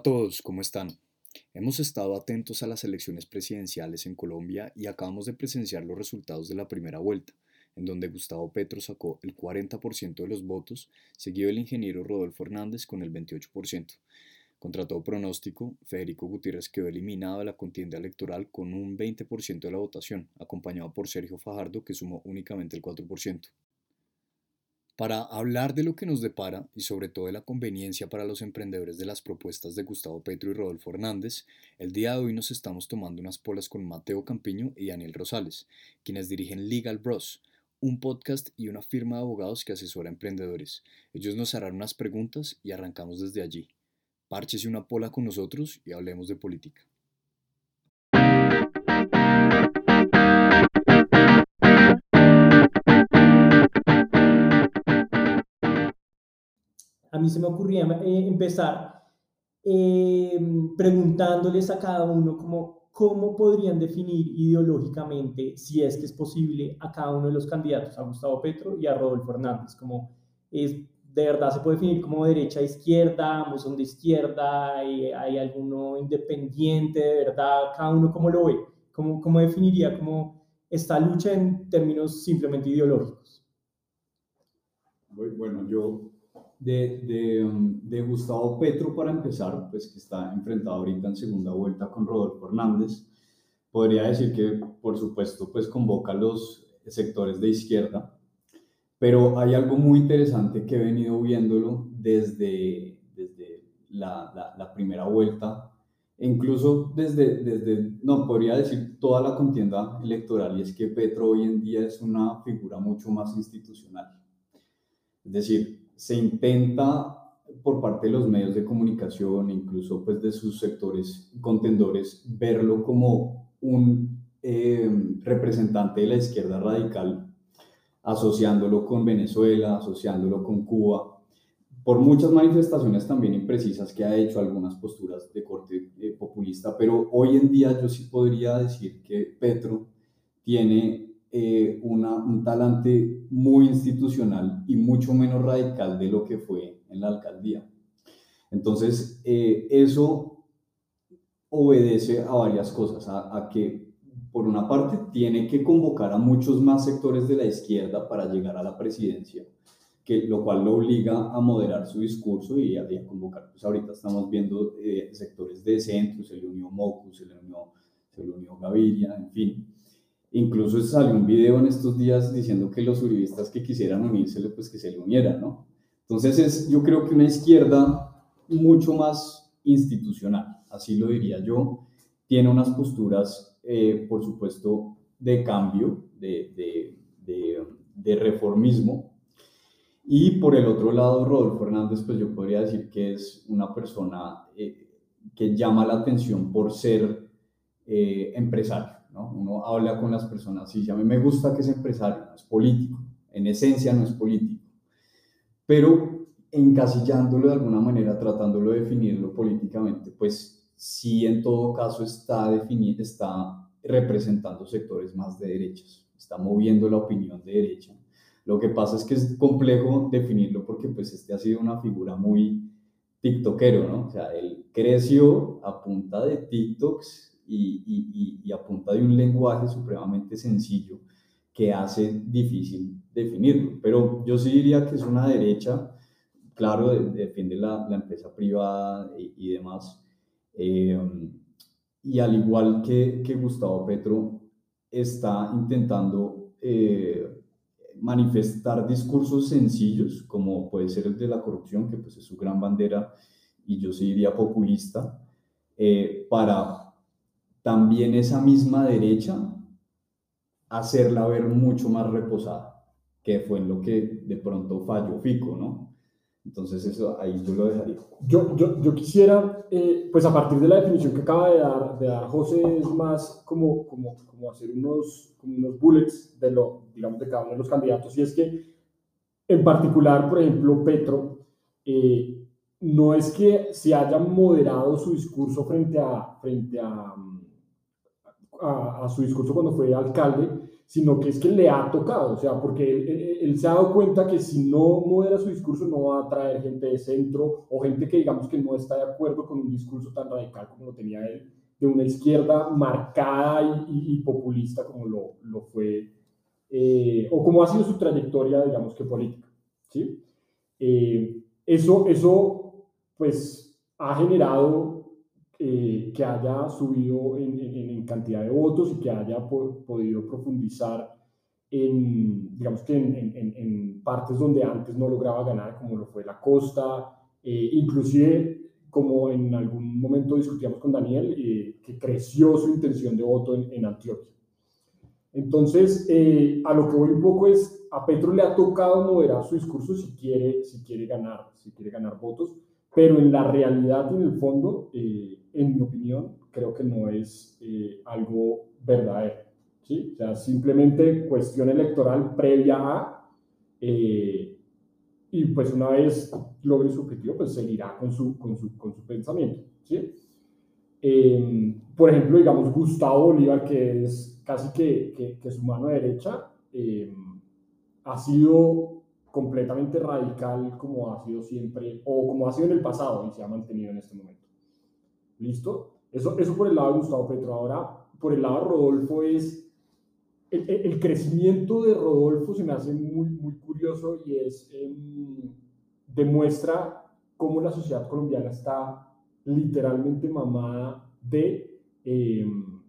a todos, ¿cómo están? Hemos estado atentos a las elecciones presidenciales en Colombia y acabamos de presenciar los resultados de la primera vuelta, en donde Gustavo Petro sacó el 40% de los votos, seguido el ingeniero Rodolfo Hernández con el 28%. Contra todo pronóstico, Federico Gutiérrez quedó eliminado de la contienda electoral con un 20% de la votación, acompañado por Sergio Fajardo, que sumó únicamente el 4%. Para hablar de lo que nos depara y sobre todo de la conveniencia para los emprendedores de las propuestas de Gustavo Petro y Rodolfo Hernández, el día de hoy nos estamos tomando unas polas con Mateo Campiño y Daniel Rosales, quienes dirigen Legal Bros, un podcast y una firma de abogados que asesora a emprendedores. Ellos nos harán unas preguntas y arrancamos desde allí. Párchese una pola con nosotros y hablemos de política. A mí se me ocurría eh, empezar eh, preguntándoles a cada uno cómo, cómo podrían definir ideológicamente, si es que es posible, a cada uno de los candidatos, a Gustavo Petro y a Rodolfo Hernández, como es, de verdad se puede definir como derecha, izquierda, ambos son de izquierda, hay, hay alguno independiente, de verdad, cada uno cómo lo ve, cómo, cómo definiría como esta lucha en términos simplemente ideológicos. Bueno, yo de, um, de, Gustavo Petro para empezar, pues que está enfrentado ahorita en segunda vuelta con Rodolfo Hernández. Podría decir que, por supuesto, pues convoca a los sectores de izquierda, pero hay algo muy interesante que he venido viéndolo desde, desde la, la, primera vuelta, incluso desde, desde, no, podría decir toda la contienda electoral, y es que Petro hoy en día es una figura mucho más institucional. Es decir, se intenta por parte de los medios de comunicación, incluso pues de sus sectores contendores, verlo como un eh, representante de la izquierda radical, asociándolo con Venezuela, asociándolo con Cuba, por muchas manifestaciones también imprecisas que ha hecho, algunas posturas de corte eh, populista, pero hoy en día yo sí podría decir que Petro tiene eh, una, un talante muy institucional y mucho menos radical de lo que fue en la alcaldía. Entonces, eh, eso obedece a varias cosas, a, que por una parte tiene que convocar a muchos más sectores de la izquierda para llegar a la presidencia, que, lo cual lo obliga a moderar su discurso y a, convocar. Pues ahorita estamos viendo eh, sectores de centro, se le unió Mocus, se le unió, se le unió Gaviria, en fin. Incluso salió un video en estos días diciendo que los uribistas que quisieran unirse, pues que se le unieran, ¿no? Entonces es, yo creo que una izquierda mucho más institucional, así lo diría yo, tiene unas posturas, eh, por supuesto, de cambio, de, de, de, reformismo. Y por el otro lado, Rodolfo Hernández, pues yo podría decir que es una persona eh, que llama la atención por ser eh, empresario uno habla con las personas y dice, a mí me gusta que es empresario, no es político, en esencia no es político, pero encasillándolo de alguna manera, tratándolo de definirlo políticamente, pues sí en todo caso está, está representando sectores más de derechas, está moviendo la opinión de derecha. Lo que pasa es que es complejo definirlo porque pues este ha sido una figura muy tiktokero, ¿no? O sea, él creció a punta de TikToks y, y, a punta de un lenguaje supremamente sencillo que hace difícil definirlo. Pero yo sí diría que es una derecha, claro, defiende la, la empresa privada y, demás. Eh, y al igual que, que, Gustavo Petro, está intentando eh, manifestar discursos sencillos, como puede ser el de la corrupción, que pues es su gran bandera, y yo sí diría populista, eh, para también esa misma derecha hacerla ver mucho más reposada, que fue en lo que de pronto falló Fico, ¿no? Entonces eso ahí yo lo dejaría. Yo, yo, yo quisiera, eh, pues a partir de la definición que acaba de dar, de dar José, es más como, como, como hacer unos, como unos bullets de lo, digamos, de cada uno de los candidatos, y es que en particular, por ejemplo, Petro, eh, no es que se haya moderado su discurso frente a, frente a a, su discurso cuando fue alcalde, sino que es que le ha tocado, o sea, porque él, se ha dado cuenta que si no modera su discurso no va a atraer gente de centro o gente que digamos que no está de acuerdo con un discurso tan radical como lo tenía él, de una izquierda marcada y, populista como lo, lo fue, eh, o como ha sido su trayectoria, digamos que política, ¿sí? Eh, eso, eso, pues, ha generado eh, que haya subido en, en, cantidad de votos y que haya podido profundizar en, digamos que en, en, partes donde antes no lograba ganar, como lo fue la costa, eh, inclusive como en algún momento discutíamos con Daniel, eh, que creció su intención de voto en, Antioquia. Entonces, a lo que voy un poco es, a Petro le ha tocado moderar su discurso si quiere, si quiere ganar, si quiere ganar votos, pero en la realidad, en el fondo, eh, en mi opinión, creo que no es eh, algo verdadero. ¿sí? O sea, simplemente cuestión electoral previa a, eh, y pues una vez logre su objetivo, pues seguirá con su, con su, con su pensamiento. ¿sí? Em, por ejemplo, digamos, Gustavo Bolívar, que es casi que, que, que su mano derecha, em, ha sido completamente radical como ha sido siempre, o como ha sido en el pasado y se ha mantenido en este momento. ¿Listo? Eso, eso por el lado de Gustavo Petro. Ahora, por el lado de Rodolfo es... El, crecimiento de Rodolfo se me hace muy, muy curioso y es... Em, demuestra cómo la sociedad colombiana está literalmente mamada de em,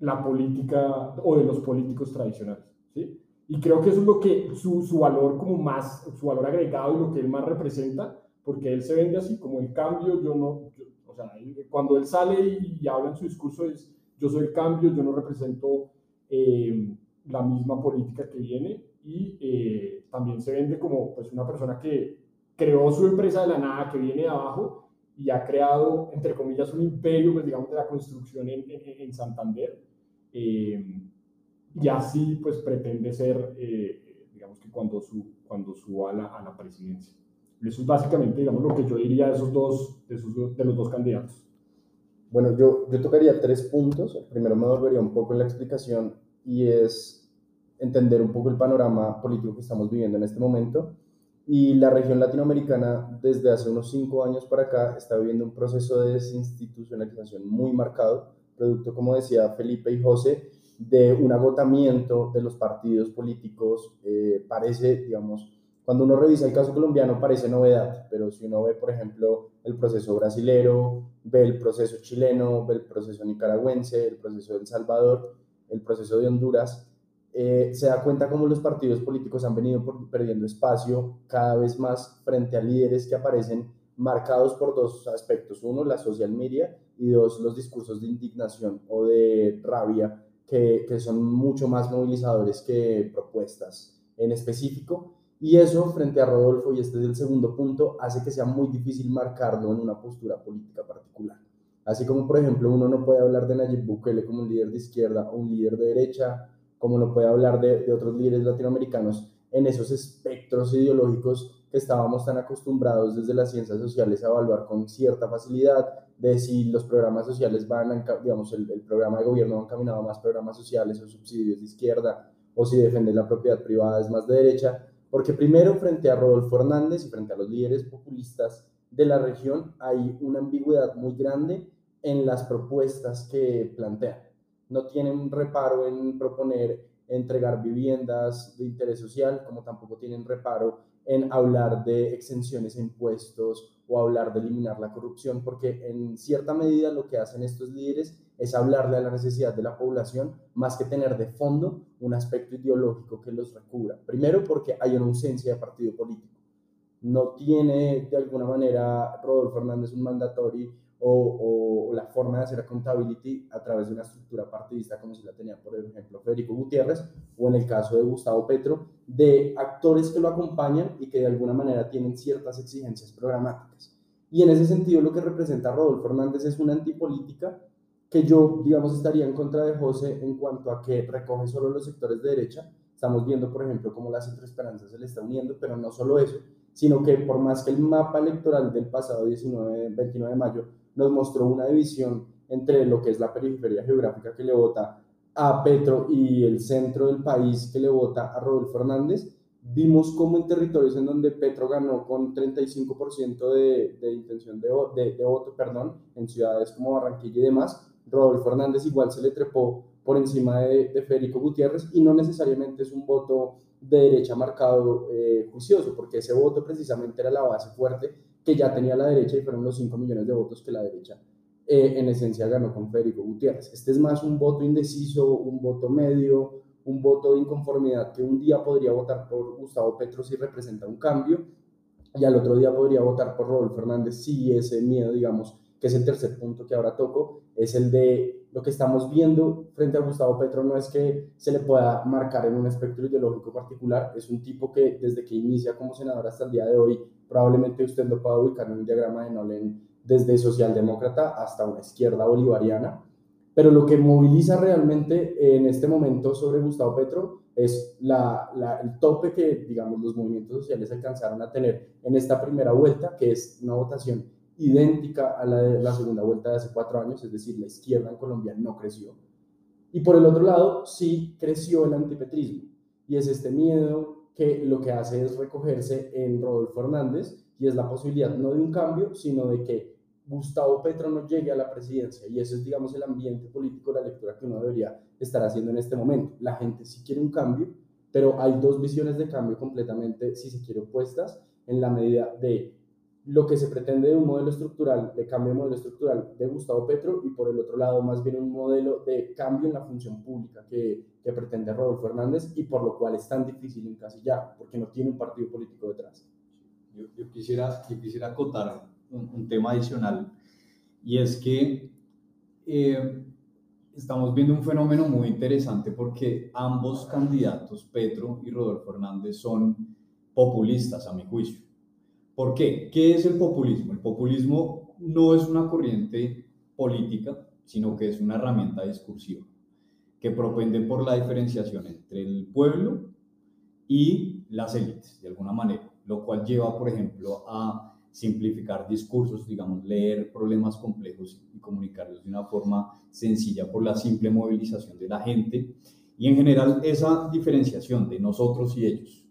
la política o de los políticos tradicionales. ¿sí? Y creo que eso es lo que su, su valor como más, su valor agregado y lo que él más representa, porque él se vende así como el cambio, yo no, o sea, cuando él sale y, habla en su discurso es, yo soy el cambio, yo no represento eh, la misma política que viene y eh, también se vende como pues una persona que creó su empresa de la nada, que viene de abajo y ha creado, entre comillas, un imperio, pues digamos, de la construcción en, en, Santander. Eh, y así pues pretende ser, eh, digamos que cuando, su, cuando suba a la, a la presidencia. Eso es básicamente, digamos, lo que yo diría de esos dos, de, esos, de los dos candidatos. Bueno, yo, yo tocaría tres puntos. primero me volvería un poco en la explicación y es entender un poco el panorama político que estamos viviendo en este momento. Y la región latinoamericana, desde hace unos cinco años para acá, está viviendo un proceso de desinstitucionalización muy marcado, producto, como decía Felipe y José, de un agotamiento de los partidos políticos. Eh, parece, digamos, cuando uno revisa el caso colombiano parece novedad, pero si uno ve, por ejemplo, el proceso brasilero, ve el proceso chileno, ve el proceso nicaragüense, el proceso de El Salvador, el proceso de Honduras, eh, se da cuenta cómo los partidos políticos han venido perdiendo espacio cada vez más frente a líderes que aparecen marcados por dos aspectos. Uno, la social media y dos, los discursos de indignación o de rabia que, son mucho más movilizadores que propuestas en específico. Y eso, frente a Rodolfo, y este es el segundo punto, hace que sea muy difícil marcarlo en una postura política particular. Así como, por ejemplo, uno no puede hablar de Nayib Bukele como un líder de izquierda o un líder de derecha, como no puede hablar de, de otros líderes latinoamericanos en esos espectros ideológicos que estábamos tan acostumbrados desde las ciencias sociales a evaluar con cierta facilidad, de si los programas sociales van, digamos, el, programa de gobierno va encaminado a más programas sociales o subsidios de izquierda, o si defender la propiedad privada es más de derecha, porque primero frente a Rodolfo Hernández y frente a los líderes populistas de la región hay una ambigüedad muy grande en las propuestas que plantean. No tienen reparo en proponer entregar viviendas de interés social, como tampoco tienen reparo en hablar de exenciones a impuestos o hablar de eliminar la corrupción, porque en cierta medida lo que hacen estos líderes es hablarle a la necesidad de la población más que tener de fondo un aspecto ideológico que los recubra. Primero porque hay una ausencia de partido político. No tiene de alguna manera Rodolfo Hernández un mandatorio o, la forma de hacer accountability a través de una estructura partidista como si la tenía, por ejemplo, Federico Gutiérrez o en el caso de Gustavo Petro, de actores que lo acompañan y que de alguna manera tienen ciertas exigencias programáticas. Y en ese sentido lo que representa Rodolfo Hernández es una antipolítica que yo, digamos, estaría en contra de José en cuanto a que recoge solo los sectores de derecha. Estamos viendo, por ejemplo, cómo la Centro Esperanza se le está uniendo, pero no solo eso, sino que por más que el mapa electoral del pasado 19, 29 de mayo nos mostró una división entre lo que es la periferia geográfica que le vota a Petro y el centro del país que le vota a Rodolfo Hernández, vimos cómo en territorios en donde Petro ganó con 35% de, de intención de, de, voto, perdón, en ciudades como Barranquilla y demás, Rodolfo Hernández igual se le trepó por encima de, de Federico Gutiérrez y no necesariamente es un voto de derecha marcado eh, juicioso, porque ese voto precisamente era la base fuerte que ya tenía la derecha y fueron los 5 millones de votos que la derecha eh, en esencia ganó con Federico Gutiérrez. Este es más un voto indeciso, un voto medio, un voto de inconformidad que un día podría votar por Gustavo Petro si representa un cambio y al otro día podría votar por Rodolfo Fernández si ese miedo, digamos, que es el tercer punto que ahora toco, es el de lo que estamos viendo frente a Gustavo Petro no es que se le pueda marcar en un espectro ideológico particular, es un tipo que desde que inicia como senador hasta el día de hoy, probablemente usted lo pueda ubicar en un diagrama de Nolen desde socialdemócrata hasta una izquierda bolivariana, pero lo que moviliza realmente en este momento sobre Gustavo Petro es la, la, el tope que, digamos, los movimientos sociales alcanzaron a tener en esta primera vuelta, que es una votación idéntica a la de la segunda vuelta de hace cuatro años, es decir, la izquierda en Colombia no creció. Y por el otro lado, sí creció el antipetrismo, y es este miedo que lo que hace es recogerse en Rodolfo Hernández, y es la posibilidad no de un cambio, sino de que Gustavo Petro no llegue a la presidencia. Y eso es, digamos, el ambiente político, la lectura que uno debería estar haciendo en este momento. La gente sí quiere un cambio, pero hay dos visiones de cambio completamente, si se quiere, opuestas, en la medida de lo que se pretende de un modelo estructural, de cambio de modelo estructural de Gustavo Petro, y por el otro lado, más bien un modelo de cambio en la función pública que, que pretende Rodolfo Hernández y por lo cual es tan difícil encasillar, porque no tiene un partido político detrás. Yo, quisiera, yo quisiera acotar un, un, tema adicional y es que eh, estamos viendo un fenómeno muy interesante porque ambos candidatos, Petro y Rodolfo Hernández, son populistas a mi juicio. ¿Por qué? ¿Qué es el populismo? El populismo no es una corriente política, sino que es una herramienta discursiva que propende por la diferenciación entre el pueblo y las élites, de alguna manera lo cual lleva, por ejemplo, a simplificar discursos, digamos, leer problemas complejos y comunicarlos de una forma sencilla por la simple movilización de la gente. Y en general esa diferenciación de nosotros y ellos,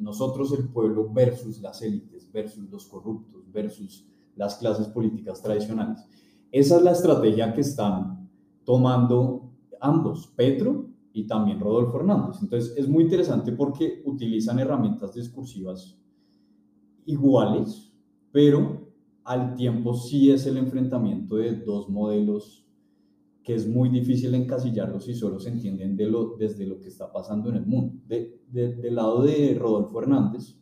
nosotros el pueblo versus las élites, versus los corruptos, versus las clases políticas tradicionales. Esa es la estrategia que están tomando ambos, Petro y también Rodolfo Hernández. Entonces es muy interesante porque utilizan herramientas discursivas iguales, pero al tiempo sí es el enfrentamiento de dos modelos que es muy difícil encasillarlos si solo se entienden de lo, desde lo que está pasando en el mundo. De, de, del lado de Rodolfo Hernández,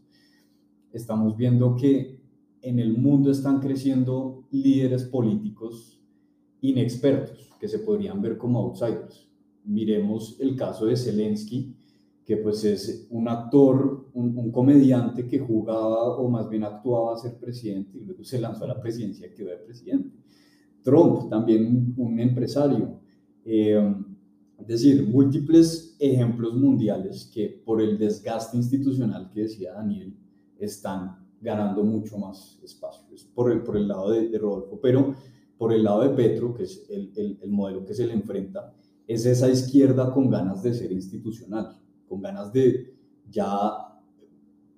estamos viendo que en el mundo están creciendo líderes políticos inexpertos, que se podrían ver como outsiders miremos el caso de Zelensky, que pues es un actor, un, un, comediante que jugaba o más bien actuaba a ser presidente y luego se lanzó a la presidencia y quedó de presidente. Trump, también un empresario. Eh, es decir, múltiples ejemplos mundiales que por el desgaste institucional que decía Daniel están ganando mucho más espacio. Es por el, por el lado de, de Rodolfo, pero por el lado de Petro, que es el, el, el modelo que se le enfrenta, es esa izquierda con ganas de ser institucional, con ganas de ya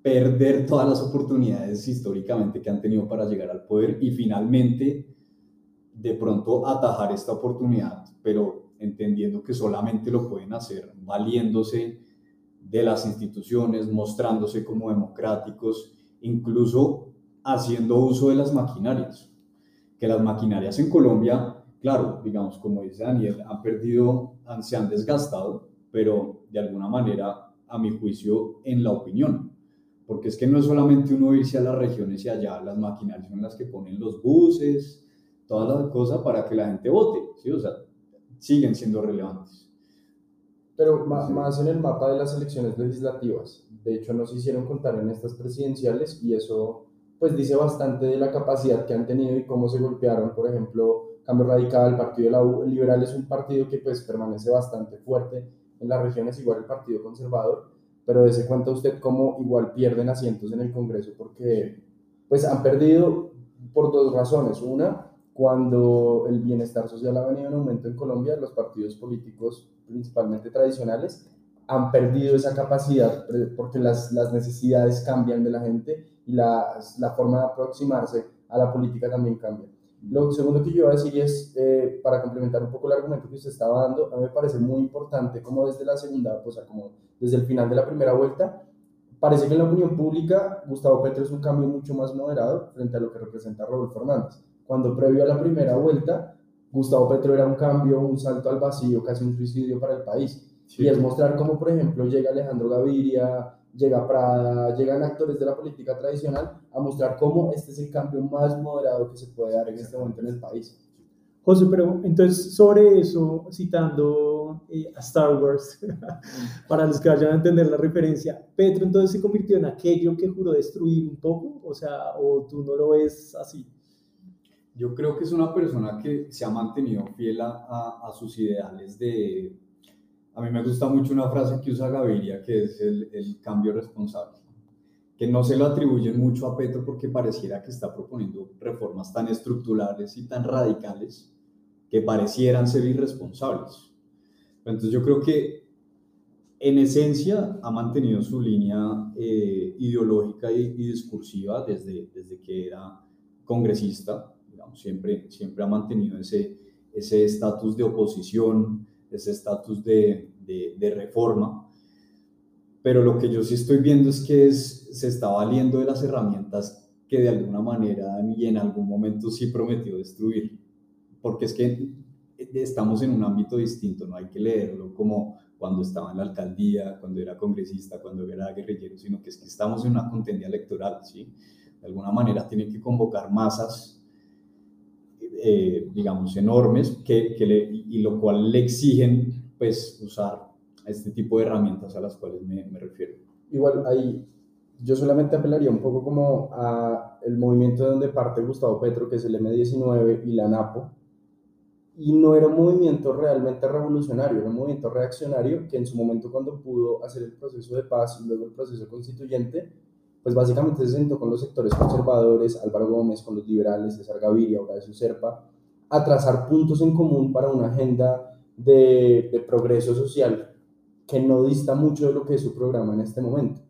perder todas las oportunidades históricamente que han tenido para llegar al poder y finalmente de pronto atajar esta oportunidad, pero entendiendo que solamente lo pueden hacer valiéndose de las instituciones, mostrándose como democráticos, incluso haciendo uso de las maquinarias, que las maquinarias en Colombia claro, digamos, como dice Daniel, han perdido, han, se han desgastado, pero de alguna manera, a mi juicio, en la opinión. Porque es que no es solamente uno irse a las regiones y allá, las maquinarias son las que ponen los buses, todas las cosas para que la gente vote, ¿sí? O sea, siguen siendo relevantes. Pero más, más en el mapa de las elecciones legislativas. De hecho, no se hicieron contar en estas presidenciales y eso pues dice bastante de la capacidad que han tenido y cómo se golpearon, por ejemplo, Cambio Radical, el Partido de la U, Liberal es un partido que pues permanece bastante fuerte en las regiones, igual el Partido Conservador, pero dése cuenta usted cómo igual pierden asientos en el Congreso porque pues han perdido por dos razones. Una, cuando el bienestar social ha venido en aumento en Colombia, los partidos políticos, principalmente tradicionales, han perdido esa capacidad porque las, las necesidades cambian de la gente y la, la forma de aproximarse a la política también cambia. Lo segundo que yo iba a decir es, eh, para complementar un poco el argumento que usted estaba dando, a mí me parece muy importante como desde la segunda, o sea, como desde el final de la primera vuelta, parece que en la opinión pública Gustavo Petro es un cambio mucho más moderado frente a lo que representa Rodolfo Hernández. Cuando previo a la primera vuelta, Gustavo Petro era un cambio, un salto al vacío, casi un suicidio para el país. Y es mostrar cómo, por ejemplo, llega Alejandro Gaviria, llega Prada, llegan actores de la política tradicional a mostrar cómo este es el cambio más moderado que se puede dar en este momento en el país. José, pero entonces sobre eso, citando eh, a Star Wars, para los que vayan a entender la referencia, Petro entonces se convirtió en aquello que juró destruir un poco, o sea, o tú no lo ves así. Yo creo que es una persona que se ha mantenido fiel a, a sus ideales de, a mí me gusta mucho una frase que usa Gaviria, que es el, el, cambio responsable, que no se lo atribuyen mucho a Petro porque pareciera que está proponiendo reformas tan estructurales y tan radicales que parecieran ser irresponsables. Entonces yo creo que en esencia ha mantenido su línea eh, ideológica y, y, discursiva desde, desde que era congresista, siempre, siempre ha mantenido ese estatus de oposición, ese estatus de, de, reforma, pero lo que yo sí estoy viendo es que se está valiendo de las herramientas que de alguna manera y en algún momento sí prometió destruir, porque es que estamos en un ámbito distinto, no hay que leerlo como cuando estaba en la alcaldía, cuando era congresista, cuando era guerrillero, sino que es que estamos en una contienda electoral, ¿sí? De alguna manera tiene que convocar masas eh, digamos, enormes, que, que le, y lo cual le exigen, pues, usar este tipo de herramientas a las cuales me, me refiero. Igual, ahí yo solamente apelaría un poco como a el movimiento donde parte Gustavo Petro, que es el M19 y la NAPO, y no era un movimiento realmente revolucionario, era un movimiento reaccionario que en su momento cuando pudo hacer el proceso de paz y luego el proceso constituyente, pues básicamente se sentó con los sectores conservadores, Álvaro Gómez con los liberales, César Gaviria, Horacio Serpa, a trazar puntos en común para una agenda de, de progreso social que no dista mucho de lo que es su programa en este momento.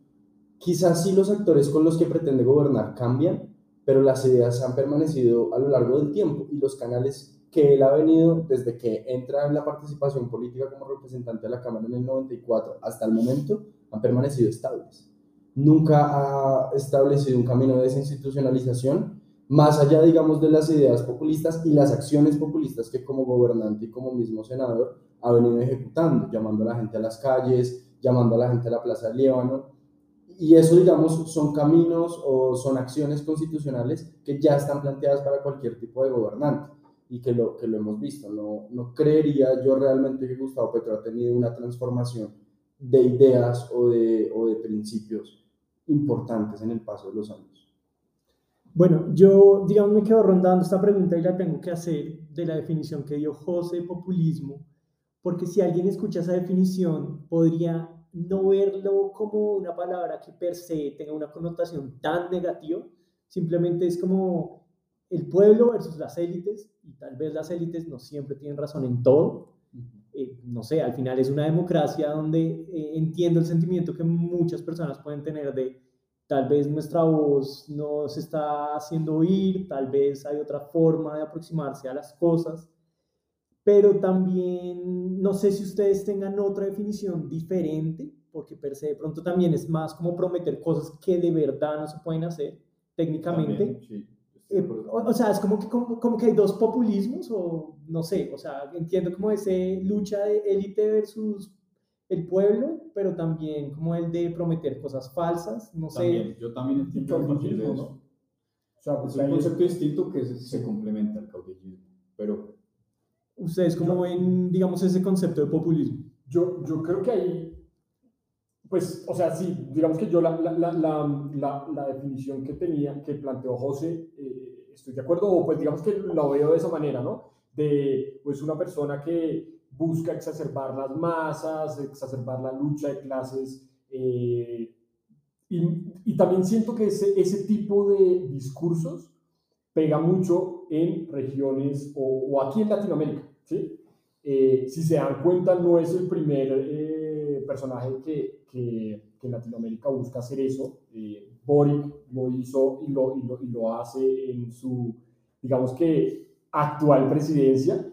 Quizás sí los actores con los que pretende gobernar cambian, pero las ideas han permanecido a lo largo del tiempo y los canales que él ha venido desde que entra en la participación política como representante de la Cámara en el 94 hasta el momento han permanecido estables nunca ha establecido un camino de desinstitucionalización, más allá, digamos, de las ideas populistas y las acciones populistas que como gobernante y como mismo senador ha venido ejecutando, llamando a la gente a las calles, llamando a la gente a la Plaza del Líbano. Y eso, digamos, son caminos o son acciones constitucionales que ya están planteadas para cualquier tipo de gobernante y que lo, que lo hemos visto. No, no creería yo realmente que Gustavo Petro ha tenido una transformación de ideas o de, o de principios importantes en el paso de los años. Bueno, yo, digamos, me quedo rondando esta pregunta y la tengo que hacer de la definición que dio José populismo, porque si alguien escucha esa definición, podría no verlo como una palabra que per se tenga una connotación tan negativa, simplemente es como el pueblo versus las élites, y tal vez las élites no siempre tienen razón en todo, eh, no sé, al final es una democracia donde eh, entiendo el sentimiento que muchas personas pueden tener de tal vez nuestra voz no se está haciendo oír, tal vez hay otra forma de aproximarse a las cosas, pero también no sé si ustedes tengan otra definición diferente, porque per se de pronto también es más como prometer cosas que de verdad no se pueden hacer técnicamente. sí. Eh, o, sea, es como que, como, que hay dos populismos, o no sé, o sea, entiendo como ese lucha de élite versus el pueblo, pero también como el de prometer cosas falsas, no sé. Yo también entiendo el caudillismo, ¿no? O sea, es un concepto distinto que se, complementa al caudillismo, pero... ¿Ustedes cómo ven, digamos, ese concepto de populismo? Yo, yo creo que ahí, pues, o sea, sí, digamos que yo la, la, la, la definición que tenía, que planteó José, eh, estoy de acuerdo, o pues digamos que lo veo de esa manera, ¿no? De pues una persona que busca exacerbar las masas, exacerbar la lucha de clases, eh, y, y, también siento que ese, ese tipo de discursos pega mucho en regiones o, o aquí en Latinoamérica. ¿sí? Eh, si se dan cuenta, no es el primer eh, personaje que, que, que, en Latinoamérica busca hacer eso. Eh, Boric lo hizo y lo, y lo, y lo hace en su, digamos que, actual presidencia.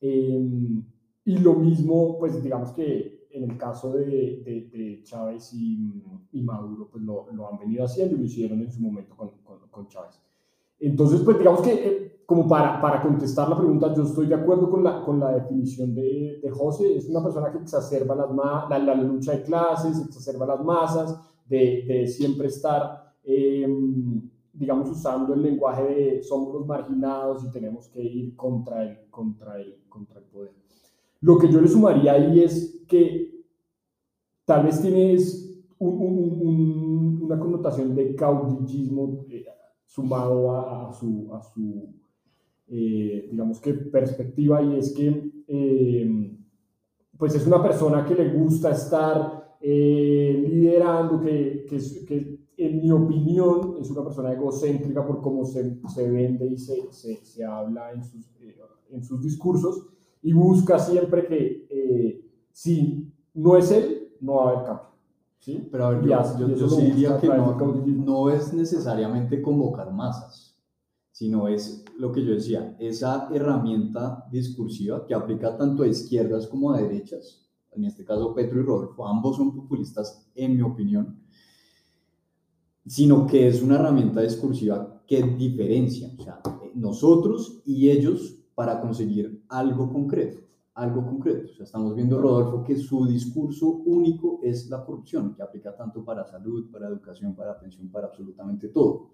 Em, y lo mismo, pues digamos que en el caso de, de, de Chávez y, y, Maduro, pues lo, lo, han venido haciendo y lo hicieron en su momento con, con, con Chávez. Entonces, pues digamos que eh, como para, para, contestar la pregunta, yo estoy de acuerdo con la, con la definición de, de José, es una persona que exacerba las la, la, lucha de clases, exacerba las masas, de, de siempre estar, eh, digamos, usando el lenguaje de somos los marginados y tenemos que ir contra el, contra el, contra el poder. Lo que yo le sumaría ahí es que tal vez tienes un, un, un, una connotación de caudillismo eh, sumado a, a, su, a su eh, digamos que perspectiva, y es que eh, pues es una persona que le gusta estar eh, liderando, que, que, que, en mi opinión es una persona egocéntrica por cómo se, se vende y se, se, se habla en sus, en sus discursos, y busca siempre que si no es él, no va a haber cambio. ¿sí? Pero a ver, yo, yo, yo sí diría que no, no es necesariamente convocar masas sino es lo que yo decía, esa herramienta discursiva que aplica tanto a izquierdas como a derechas, en este caso Petro y Rodolfo, ambos son populistas en mi opinión, sino que es una herramienta discursiva que diferencia, o sea, nosotros y ellos para conseguir algo concreto, algo concreto. O sea, estamos viendo, Rodolfo, que su discurso único es la corrupción, que aplica tanto para salud, para educación, para atención, para absolutamente todo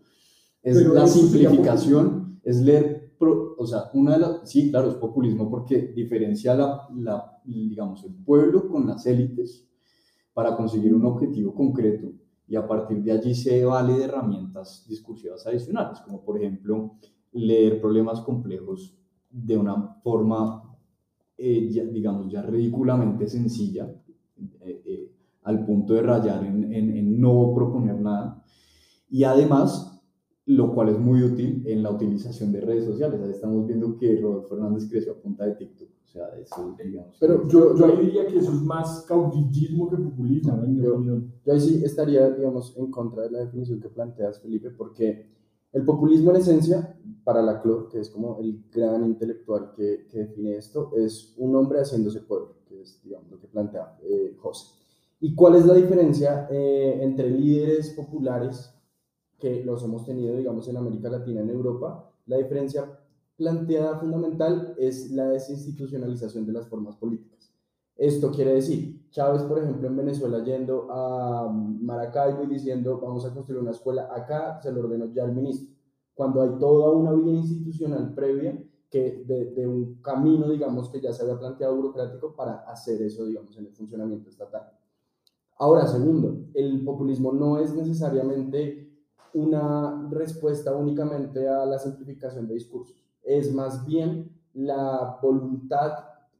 es Pero la simplificación, es leer, pro, o sea, una de las, sí, claro, es populismo porque diferencia la, la, digamos, el pueblo con las élites para conseguir un objetivo concreto y a partir de allí se vale de herramientas discursivas adicionales, como por ejemplo leer problemas complejos de una forma, eh, ya, digamos, ya ridículamente sencilla, eh, eh, al punto de rayar en, en, en no proponer nada. Y además lo cual es muy útil en la utilización de redes sociales. Ahí estamos viendo que Rodolfo Hernández creció a punta de TikTok. O sea, eso, digamos. Pero yo, yo ahí diría que eso es más caudillismo que populismo, ¿no? en mi yo, opinión. Yo ahí sí estaría, digamos, en contra de la definición que planteas, Felipe, porque el populismo en esencia, para la CLO, que es como el gran intelectual que, que define esto, es un hombre haciéndose pueblo, que es, digamos, lo que plantea eh, José. ¿Y cuál es la diferencia eh, entre líderes populares que los hemos tenido, digamos, en América Latina, en Europa, la diferencia planteada fundamental es la desinstitucionalización de las formas políticas. Esto quiere decir, Chávez, por ejemplo, en Venezuela yendo a Maracaibo y diciendo, vamos a construir una escuela acá, se lo ordenó ya el ministro, cuando hay toda una vía institucional previa que de, de, un camino, digamos, que ya se había planteado burocrático para hacer eso, digamos, en el funcionamiento estatal. Ahora, segundo, el populismo no es necesariamente una respuesta únicamente a la simplificación de discursos. Es más bien la voluntad,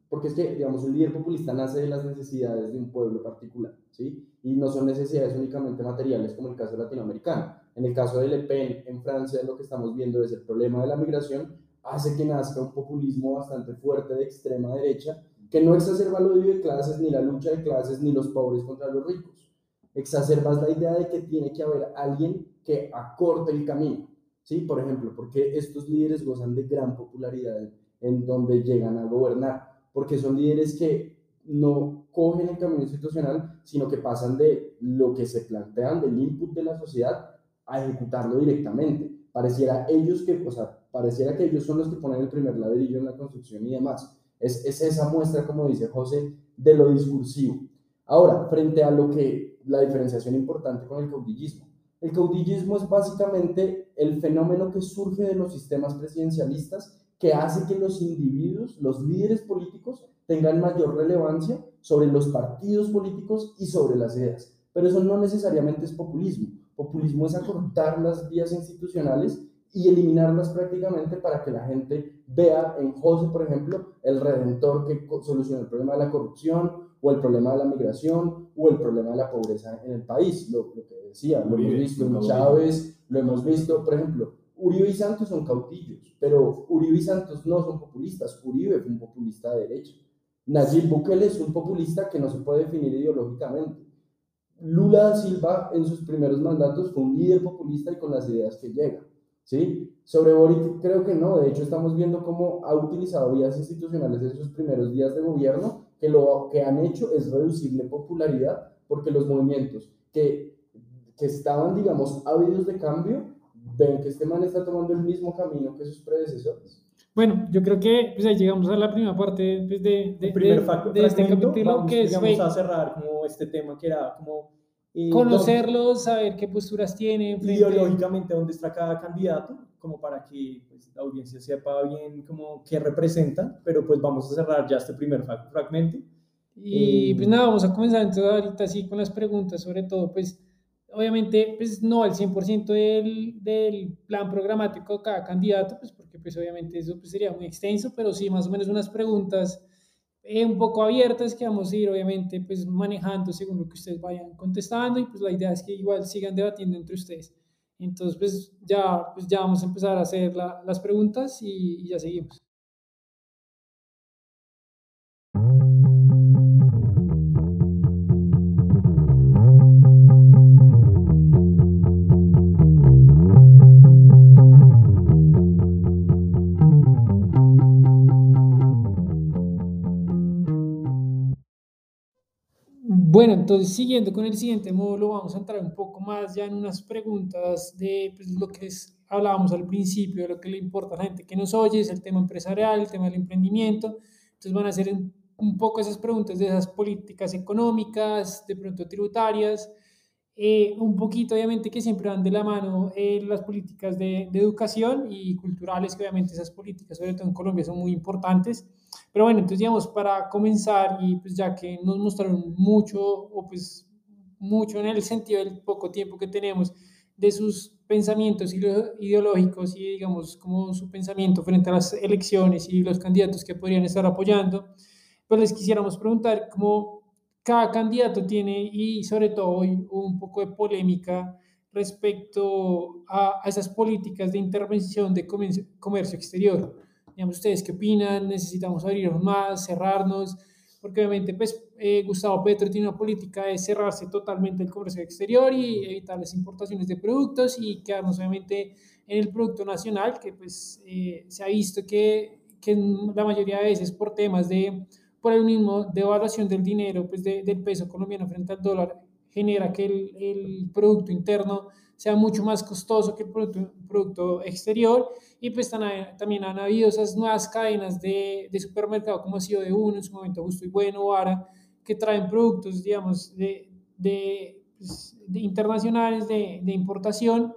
porque es que, digamos, un líder populista nace de las necesidades de un pueblo particular, ¿sí? Y no son necesidades únicamente materiales como el caso latinoamericano. En el caso de Le Pen en Francia, lo que estamos viendo es el problema de la migración, hace que nazca un populismo bastante fuerte de extrema derecha, que no exacerba el odio de clases, ni la lucha de clases, ni los pobres contra los ricos. Exacerbas la idea de que tiene que haber alguien que acorte el camino, ¿sí? Por ejemplo, porque estos líderes gozan de gran popularidad en donde llegan a gobernar, porque son líderes que no cogen el camino institucional, sino que pasan de lo que se plantean, del input de la sociedad, a ejecutarlo directamente. Pareciera ellos que, o sea, pareciera que ellos son los que ponen el primer ladrillo en la construcción y demás. Es, es esa muestra, como dice José, de lo discursivo. Ahora, frente a lo que la diferenciación importante con el caudillismo. El caudillismo es básicamente el fenómeno que surge de los sistemas presidencialistas que hace que los individuos, los líderes políticos, tengan mayor relevancia sobre los partidos políticos y sobre las ideas. Pero eso no necesariamente es populismo. Populismo es acortar las vías institucionales y eliminarlas prácticamente para que la gente vea en José, por ejemplo, el redentor que soluciona el problema de la corrupción o el problema de la migración o el problema de la pobreza en el país. Lo, lo que decía, lo hemos visto en Chávez, lo hemos visto, por ejemplo, Uribe y Santos son cautillos, pero Uribe y Santos no son populistas. Uribe fue un populista de derecha. Nayib Bukele es un populista que no se puede definir ideológicamente. Lula da Silva en sus primeros mandatos fue un líder populista y con las ideas que llega. ¿sí? Sobre Boric creo que no, de hecho estamos viendo cómo ha utilizado vías institucionales en sus primeros días de gobierno, que lo que han hecho es reducirle popularidad, porque los movimientos que, que estaban, digamos, ávidos de cambio, ven que este man está tomando el mismo camino que sus predecesores. Bueno, yo creo que pues ahí llegamos a la primera parte pues, de, de, primer de, de este capítulo, vamos, que es fue a cerrar como este tema que era como... eh, conocerlos, saber qué posturas tienen. frente- ideológicamente dónde está cada candidato, como para que pues, la audiencia sepa bien como qué representan, pero pues vamos a cerrar ya este primer fragmento. Y pues nada, vamos a comenzar entonces ahorita sí con las preguntas, sobre todo pues obviamente pues no al 100% del, del plan programático de cada candidato, pues porque pues obviamente eso pues, sería muy extenso, pero sí más o menos unas preguntas eh, un poco abiertas que vamos a ir obviamente pues manejando según lo que ustedes vayan contestando y pues la idea es que igual sigan debatiendo entre ustedes. Entonces pues ya, pues ya vamos a empezar a hacer la- las preguntas y ya seguimos. Bueno, entonces siguiendo con el siguiente módulo, vamos a entrar un poco más ya en unas preguntas de pues, lo que es- hablábamos al principio, de lo que le importa a la gente que nos oye, es el tema empresarial, el tema del emprendimiento. Entonces van a ser un, un poco esas preguntas de esas políticas económicas, de pronto tributarias, eh, un poquito obviamente que siempre van de la mano eh, las políticas de, de educación y culturales, que obviamente esas políticas, sobre todo en Colombia, son muy importantes. Pero bueno, entonces digamos, para comenzar y pues ya que nos mostraron mucho, o pues mucho en el sentido del poco tiempo que tenemos, de sus pensamientos ideo- ideológicos y digamos como su pensamiento frente a las elecciones y los candidatos que podrían estar apoyando, pues les quisiéramos preguntar cómo cada candidato tiene y sobre todo hoy hubo un poco de polémica respecto a, a esas políticas de intervención de comercio, comercio exterior. Digamos, ¿ustedes qué opinan? ¿Necesitamos abrirnos más, cerrarnos? Porque obviamente, pues, eh, Gustavo Petro tiene una política de cerrarse totalmente el comercio exterior y evitar las importaciones de productos y quedarnos obviamente en el producto nacional, que pues eh, se ha visto que, que la mayoría de veces por temas de, por el mismo devaluación del dinero, pues de- del peso colombiano frente al dólar, genera que el, el producto interno sea mucho más costoso que el producto, producto exterior. Y pues también han habido esas nuevas cadenas de, de supermercado como ha sido de uno en su momento Justo y Bueno, Vara, que traen productos, digamos, de, de, pues, de internacionales de importación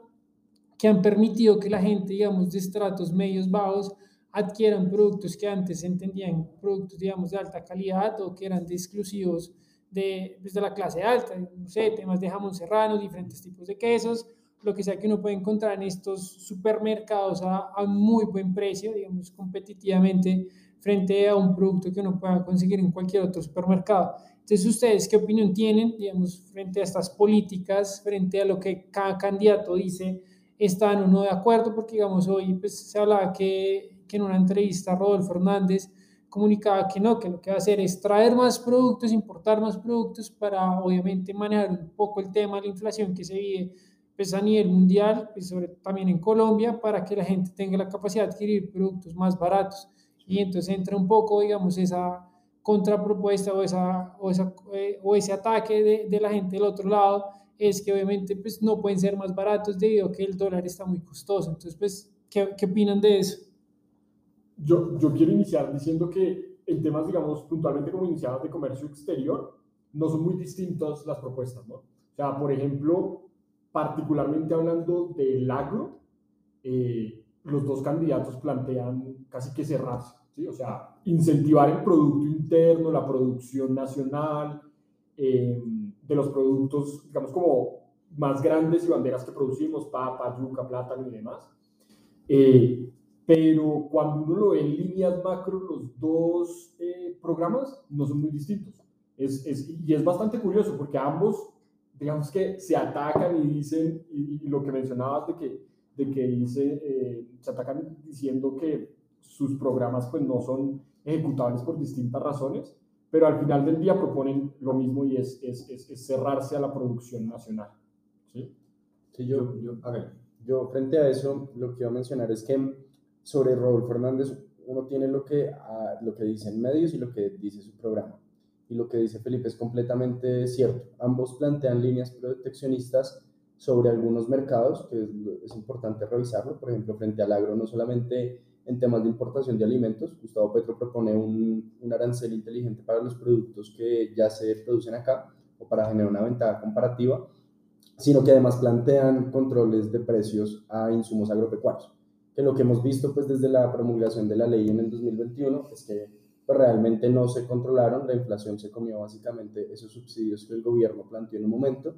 que han permitido que la gente, digamos, de estratos medios bajos adquieran productos que antes entendían productos, digamos, de alta calidad o que eran de exclusivos de, pues, de la clase alta, no sé, temas de jamón serrano, diferentes tipos de quesos, lo que sea que uno puede encontrar en estos supermercados a, a muy buen precio, digamos, competitivamente frente a un producto que uno pueda conseguir en cualquier otro supermercado. Entonces, ¿ustedes qué opinión tienen, digamos, frente a estas políticas, frente a lo que cada candidato dice, están o no de acuerdo? Porque, digamos, hoy pues, se hablaba que, que en una entrevista Rodolfo Hernández comunicaba que no, que lo que va a hacer es traer más productos, importar más productos para, obviamente, manejar un poco el tema de la inflación que se vive pues, a nivel mundial, pues, sobre, también en Colombia, para que la gente tenga la capacidad de adquirir productos más baratos. Y entonces entra un poco, digamos, esa contrapropuesta o, esa, o, esa, eh, o ese ataque de, de, la gente del otro lado, es que obviamente pues, no pueden ser más baratos debido a que el dólar está muy costoso. Entonces, pues, ¿qué, qué opinan de eso? Yo, yo quiero iniciar diciendo que en temas, digamos, puntualmente como iniciadas de comercio exterior, no son muy distintas las propuestas, ¿no? O sea, por ejemplo, particularmente hablando del agro, eh, los dos candidatos plantean casi que cerrarse, ¿sí? O sea, incentivar el producto interno, la producción nacional, eh, de los productos, digamos, como más grandes y banderas que producimos, papa, yuca, plátano y demás. Eh, pero cuando uno lo ve en líneas macro, los dos eh, programas no son muy distintos. Es, es, y es bastante curioso porque ambos, digamos que se atacan y dicen, y, y, lo que mencionabas de que de que dice, eh, se atacan diciendo que sus programas pues no son ejecutables por distintas razones, pero al final del día proponen lo mismo y es, es, es, cerrarse a la producción nacional. ¿sí? sí yo, yo, a ver, yo frente a eso lo que iba a mencionar es que sobre Rodolfo Fernández uno tiene lo que, ah, lo que dicen medios y lo que dice su programa. Y lo que dice Felipe es completamente cierto. Ambos plantean líneas proteccionistas sobre algunos mercados, que es, importante revisarlo. Por ejemplo, frente al agro, no solamente en temas de importación de alimentos, Gustavo Petro propone un, un arancel inteligente para los productos que ya se producen acá o para generar una ventaja comparativa, sino que además plantean controles de precios a insumos agropecuarios que lo que hemos visto pues desde la promulgación de la ley en el 2021 es que pues, realmente no se controlaron, la inflación se comió básicamente esos subsidios que el gobierno planteó en un momento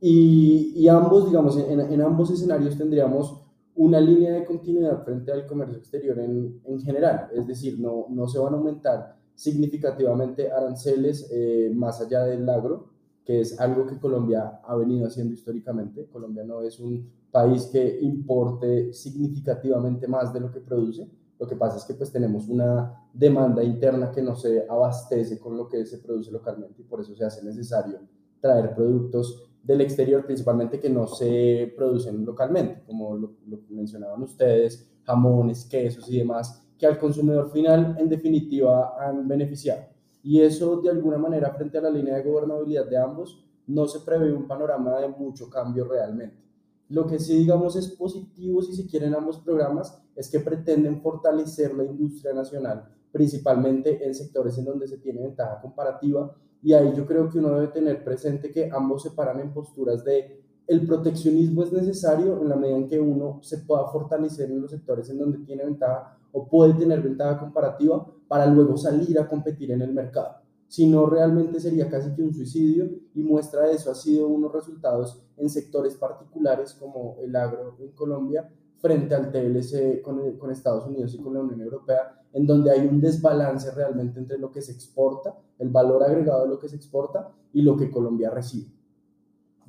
y, y ambos, digamos, en, en, ambos escenarios tendríamos una línea de continuidad frente al comercio exterior en, en general, es decir, no, no se van a aumentar significativamente aranceles eh, más allá del agro, que es algo que Colombia ha venido haciendo históricamente. Colombia no es un país que importe significativamente más de lo que produce. Lo que pasa es que pues tenemos una demanda interna que no se abastece con lo que se produce localmente y por eso se hace necesario traer productos del exterior, principalmente que no se producen localmente, como lo, lo mencionaban ustedes, jamones, quesos y demás, que al consumidor final en definitiva han beneficiado y eso de alguna manera frente a la línea de gobernabilidad de ambos no se prevé un panorama de mucho cambio realmente. Lo que sí digamos es positivo si se quieren ambos programas es que pretenden fortalecer la industria nacional, principalmente en sectores en donde se tiene ventaja comparativa y ahí yo creo que uno debe tener presente que ambos se paran en posturas de el proteccionismo es necesario en la medida en que uno se pueda fortalecer en los sectores en donde tiene ventaja o puede tener ventaja comparativa para luego salir a competir en el mercado. Si no, realmente sería casi que un suicidio y muestra de eso ha sido unos resultados en sectores particulares como el agro en Colombia frente al TLC con, con Estados Unidos y con la Unión Europea, en donde hay un desbalance realmente entre lo que se exporta, el valor agregado de lo que se exporta y lo que Colombia recibe.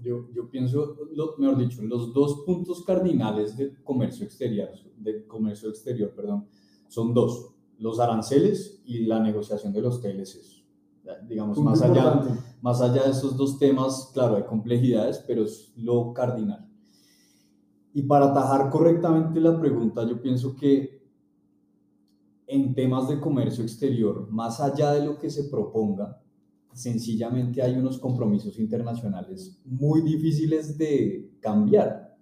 Yo, yo pienso, mejor dicho, los dos puntos cardinales de comercio exterior, de comercio exterior, perdón, son dos, los aranceles y la negociación de los TLCs. Digamos, más allá, más allá de esos dos temas, claro, hay complejidades, pero es lo cardinal. Y para atajar correctamente la pregunta, yo pienso que en temas de comercio exterior, más allá de lo que se proponga, sencillamente hay unos compromisos internacionales muy difíciles de cambiar.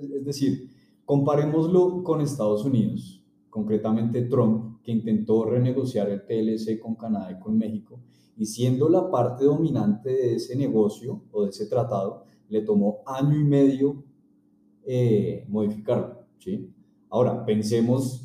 Es decir, comparémoslo con Estados Unidos, concretamente Trump, que intentó renegociar el TLC con Canadá y con México, y siendo la parte dominante de ese negocio o de ese tratado, le tomó año y medio eh, modificarlo. ¿sí? Ahora, pensemos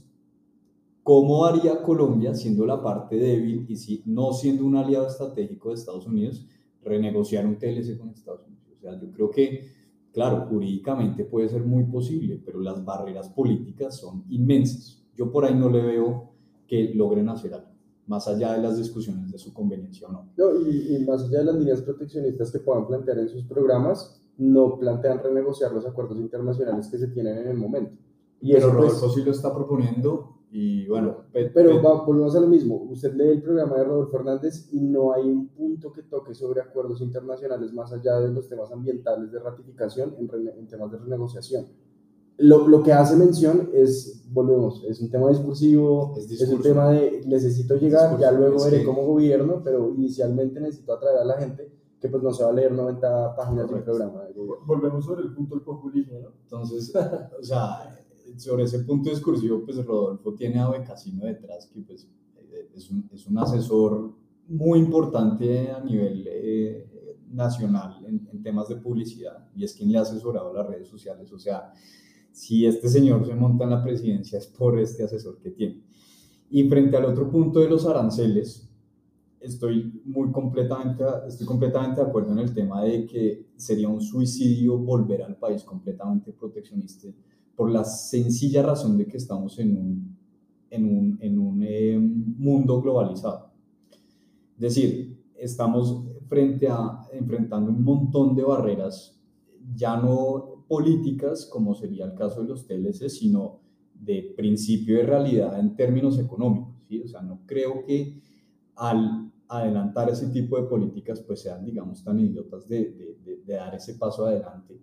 ¿Cómo haría Colombia, siendo la parte débil y si, no siendo un aliado estratégico de Estados Unidos, renegociar un TLC con Estados Unidos? O sea, yo creo que, claro, jurídicamente puede ser muy posible, pero las barreras políticas son inmensas. Yo por ahí no le veo que logren hacer algo, más allá de las discusiones de su conveniencia o no. no y, y más allá de las líneas proteccionistas que puedan plantear en sus programas, no plantean renegociar los acuerdos internacionales que se tienen en el momento. Y pero eso, Rodolfo pues, sí lo está proponiendo y bueno, pero volvemos a lo mismo. Usted lee el programa de Rodolfo Fernández y no hay un punto que toque sobre acuerdos internacionales más allá de los temas ambientales de ratificación en, en temas de renegociación. Lo, lo, que hace mención es, volvemos, es un tema discursivo, es, un tema de necesito llegar, ya luego veré como gobierno, pero inicialmente necesito atraer a la gente que pues no se va a leer 90 páginas del programa. Volvemos sobre el punto del populismo, ¿no? Entonces, o sea, sobre ese punto discursivo, pues Rodolfo tiene a Becasino detrás, que pues eh, es un, es un asesor muy importante a nivel eh, nacional en, en, temas de publicidad y es quien le ha asesorado las redes sociales. O sea, si este señor se monta en la presidencia es por este asesor que tiene. Y frente al otro punto de los aranceles, estoy muy completamente, estoy completamente de acuerdo en el tema de que sería un suicidio volver al país completamente proteccionista por la sencilla razón de que estamos en un, en un, en un eh, mundo globalizado. Es decir, estamos frente a, enfrentando un montón de barreras, ya no políticas, como sería el caso de los TLC, sino de principio de realidad en términos económicos. O sea, no creo que al adelantar ese tipo de políticas pues sean, digamos, tan idiotas de, de, de dar ese paso adelante.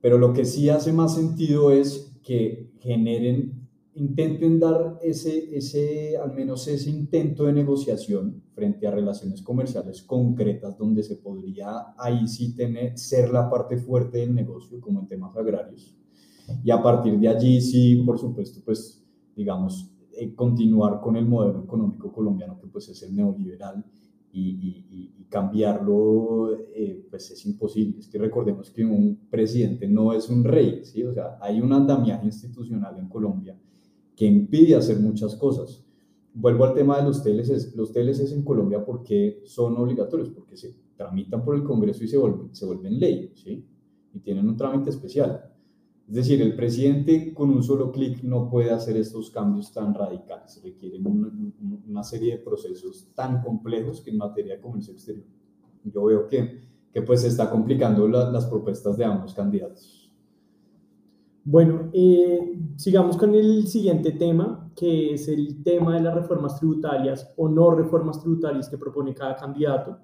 Pero lo que sí hace más sentido es que generen intenten dar ese, ese, al menos ese intento de negociación frente a relaciones comerciales concretas donde se podría ahí sí tener, ser la parte fuerte del negocio, como en temas agrarios. Y a partir de allí sí, por supuesto, pues, digamos, eh, continuar con el modelo económico colombiano, que pues es el neoliberal, y, cambiarlo, eh, pues es imposible. Es recordemos que un presidente no es un rey, ¿sí? O sea, hay un andamiaje institucional en Colombia que impide hacer muchas cosas. Vuelvo al tema de los TLCs. Los TLCs en Colombia, ¿por qué son obligatorios? Porque se tramitan por el Congreso y se vuelven, se vuelven ley, ¿sí? Y tienen un trámite especial. Es decir, el presidente con un solo clic no puede hacer estos cambios tan radicales. Requieren una, serie de procesos tan complejos que en materia de comercio exterior. Yo veo que, que pues se está complicando la, las propuestas de ambos candidatos. Bueno, eh, sigamos con el siguiente tema, que es el tema de las reformas tributarias o no reformas tributarias que propone cada candidato.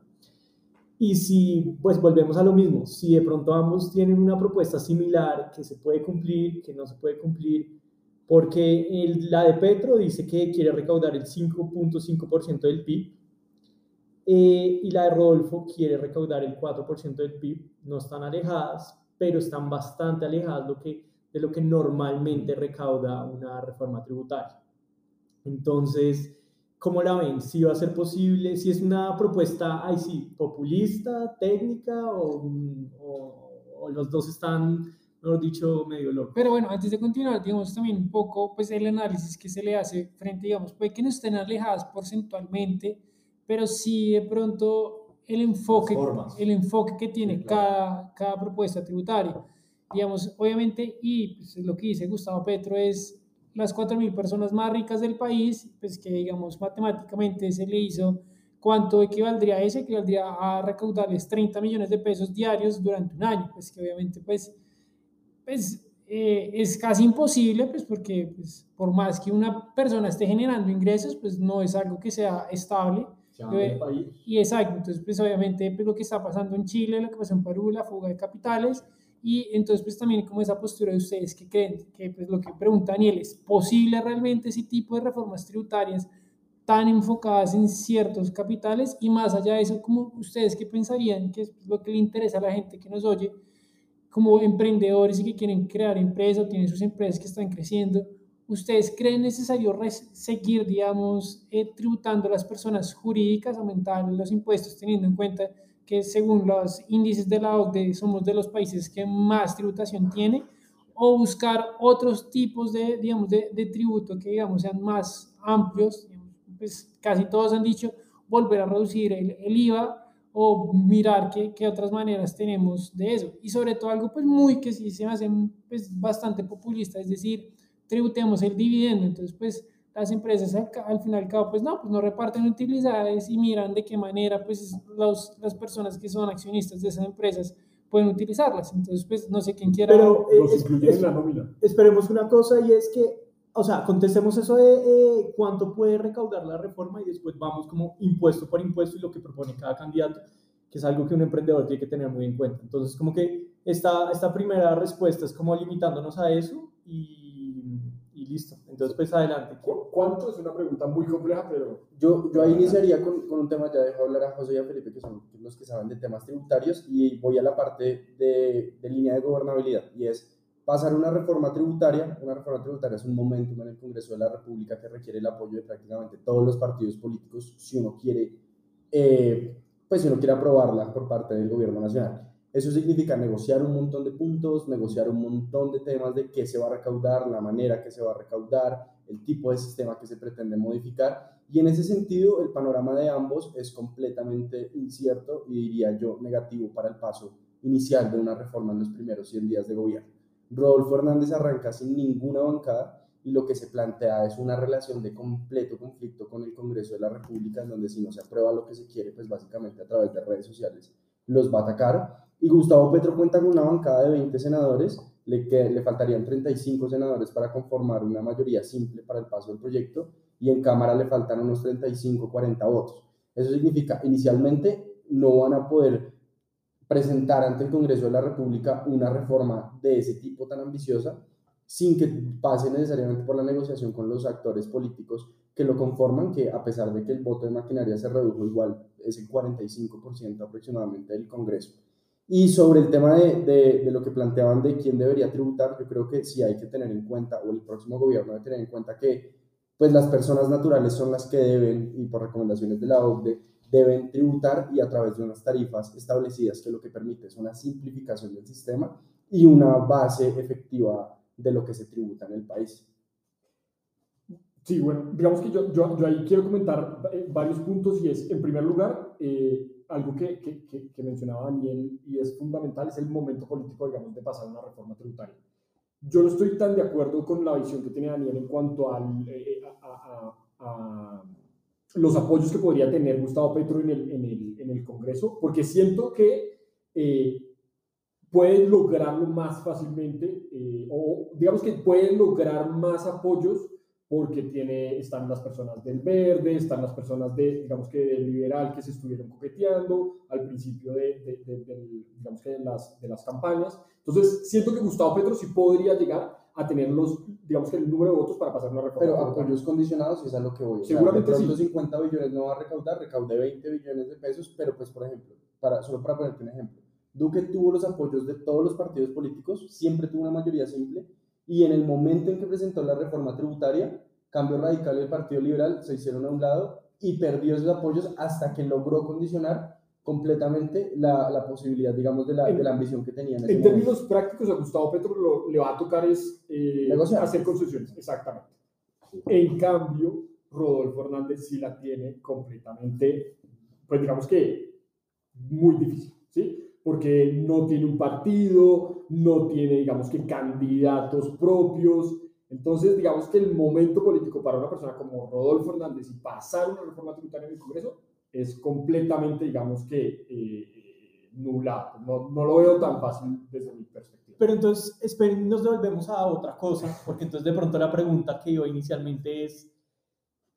Y si, pues volvemos a lo mismo, si de pronto ambos tienen una propuesta similar que se puede cumplir, que no se puede cumplir, porque el, la de Petro dice que quiere recaudar el 5.5% del PIB eh, y la de Rodolfo quiere recaudar el 4% del PIB. No están alejadas, pero están bastante alejadas, lo que de lo que normalmente recauda una reforma tributaria. Entonces, ¿cómo la ven? ¿Si va a ser posible? ¿Si es una propuesta, ay sí, populista, técnica o, o, o los dos están, mejor dicho, medio locos? Pero bueno, antes de continuar, digamos también un poco, pues el análisis que se le hace frente, digamos, puede que no estén alejadas porcentualmente, pero sí de pronto el enfoque, el enfoque que tiene sí, claro. cada, cada propuesta tributaria digamos, obviamente, y pues, lo que dice Gustavo Petro es las 4.000 personas más ricas del país, pues que digamos matemáticamente se le hizo cuánto equivaldría a ese, equivaldría a recaudarles 30 millones de pesos diarios durante un año, pues que obviamente pues, pues eh, es casi imposible, pues porque pues, por más que una persona esté generando ingresos, pues no es algo que sea estable. Eh, y exacto, entonces pues obviamente pues, lo que está pasando en Chile, lo que pasó en Perú, la fuga de capitales, y entonces, pues también como esa postura de ustedes que creen, que pues lo que pregunta Daniel, ¿es posible realmente ese tipo de reformas tributarias tan enfocadas en ciertos capitales? Y más allá de eso, como ustedes qué pensarían que es lo que le interesa a la gente que nos oye, como emprendedores y que quieren crear empresas o tienen sus empresas que están creciendo, ¿ustedes creen necesario seguir, digamos, eh, tributando a las personas jurídicas, aumentar los impuestos teniendo en cuenta que según los índices de la OCDE somos de los países que más tributación tiene, o buscar otros tipos de, digamos, de, de tributo que, digamos, sean más amplios. Pues casi todos han dicho volver a reducir el, el IVA o mirar qué, qué, otras maneras tenemos de eso. Y sobre todo algo pues muy que sí se me hace pues, bastante populista, es decir, tributemos el dividendo. Entonces, pues las empresas al, al final y al cabo, pues no, pues no reparten utilidades y miran de qué manera pues los, las personas que son accionistas de esas empresas pueden utilizarlas. Entonces, pues no sé quién quiera... Pero eh, es, es, la nómina. esperemos una cosa y es que, o sea, contestemos eso de eh, cuánto puede recaudar la reforma y después vamos como impuesto por impuesto y lo que propone cada candidato, que es algo que un emprendedor tiene que tener muy en cuenta. Entonces, como que esta, esta primera respuesta es como limitándonos a eso y y listo. Entonces, pues adelante. ¿Cuánto? Es una pregunta muy compleja, pero... Yo, yo ahí iniciaría con, con un tema, ya dejo hablar a José y a Felipe, que son los que saben de temas tributarios, y voy a la parte de, de línea de gobernabilidad, y es pasar una reforma tributaria. Una reforma tributaria es un momento en el Congreso de la República que requiere el apoyo de prácticamente todos los partidos políticos si uno quiere, eh, pues si uno quiere aprobarla por parte del gobierno nacional. Eso significa negociar un montón de puntos, negociar un montón de temas de qué se va a recaudar, la manera que se va a recaudar, el tipo de sistema que se pretende modificar. Y en ese sentido, el panorama de ambos es completamente incierto y diría yo negativo para el paso inicial de una reforma en los primeros 100 días de gobierno. Rodolfo Hernández arranca sin ninguna bancada y lo que se plantea es una relación de completo conflicto con el Congreso de la República, en donde si no se aprueba lo que se quiere, pues básicamente a través de redes sociales los va a atacar. Y Gustavo Petro cuenta con una bancada de 20 senadores, le, que, le faltarían 35 senadores para conformar una mayoría simple para el paso del proyecto, y en Cámara le faltan unos 35, 40 votos. Eso significa, inicialmente, no van a poder presentar ante el Congreso de la República una reforma de ese tipo tan ambiciosa sin que pase necesariamente por la negociación con los actores políticos que lo conforman, que a pesar de que el voto de maquinaria se redujo igual, es el 45% aproximadamente del Congreso. Y sobre el tema de, de, de, lo que planteaban de quién debería tributar, yo creo que sí hay que tener en cuenta, o el próximo gobierno debe tener en cuenta que pues las personas naturales son las que deben, y por recomendaciones de la OCDE, deben tributar y a través de unas tarifas establecidas que lo que permite es una simplificación del sistema y una base efectiva de lo que se tributa en el país. Sí, bueno, digamos que yo, yo, yo ahí quiero comentar eh, varios puntos y es, en primer lugar, eh, algo que, que, que, mencionaba Daniel y es fundamental, es el momento político, digamos, de pasar una reforma tributaria. Yo no estoy tan de acuerdo con la visión que tiene Daniel en cuanto al, eh, a, a, a, los apoyos que podría tener Gustavo Petro en el, en el, en el Congreso, porque siento que eh, puede lograrlo más fácilmente, eh, o digamos que puede lograr más apoyos porque tiene, están las personas del verde, están las personas de, digamos que del liberal que se estuvieron coqueteando al principio de, de, de, digamos que de las, de las campañas. Entonces, siento que Gustavo Petro sí podría llegar a tener los, digamos que el número de votos para pasar una reforma. Pero apoyos condicionados es a lo que voy. Seguramente o sea, de sí. 50 billones no va a recaudar, recaude 20 billones de pesos, pero pues, por ejemplo, para, solo para ponerte un ejemplo, Duque tuvo los apoyos de todos los partidos políticos, siempre tuvo una mayoría simple, y en el momento en que presentó la reforma tributaria, Cambio Radical y el Partido Liberal se hicieron a un lado y perdió esos apoyos hasta que logró condicionar completamente la, la posibilidad, digamos, de la, En- de la ambición que tenía en En momento. términos prácticos, a Gustavo Petro lo, le va a tocar es eh, hacer concesiones, exactamente. En cambio, Rodolfo Hernández sí la tiene completamente, pues digamos que muy difícil, ¿sí? Porque no tiene un partido, no tiene, digamos que, candidatos propios. Entonces, digamos que el momento político para una persona como Rodolfo Hernández y pasar una reforma tributaria en el Congreso es completamente, digamos que, eh, nublado. No, no lo veo tan fácil desde mi perspectiva. Pero entonces, esperen, nos devolvemos a otra cosa, porque entonces de pronto la pregunta que yo inicialmente es,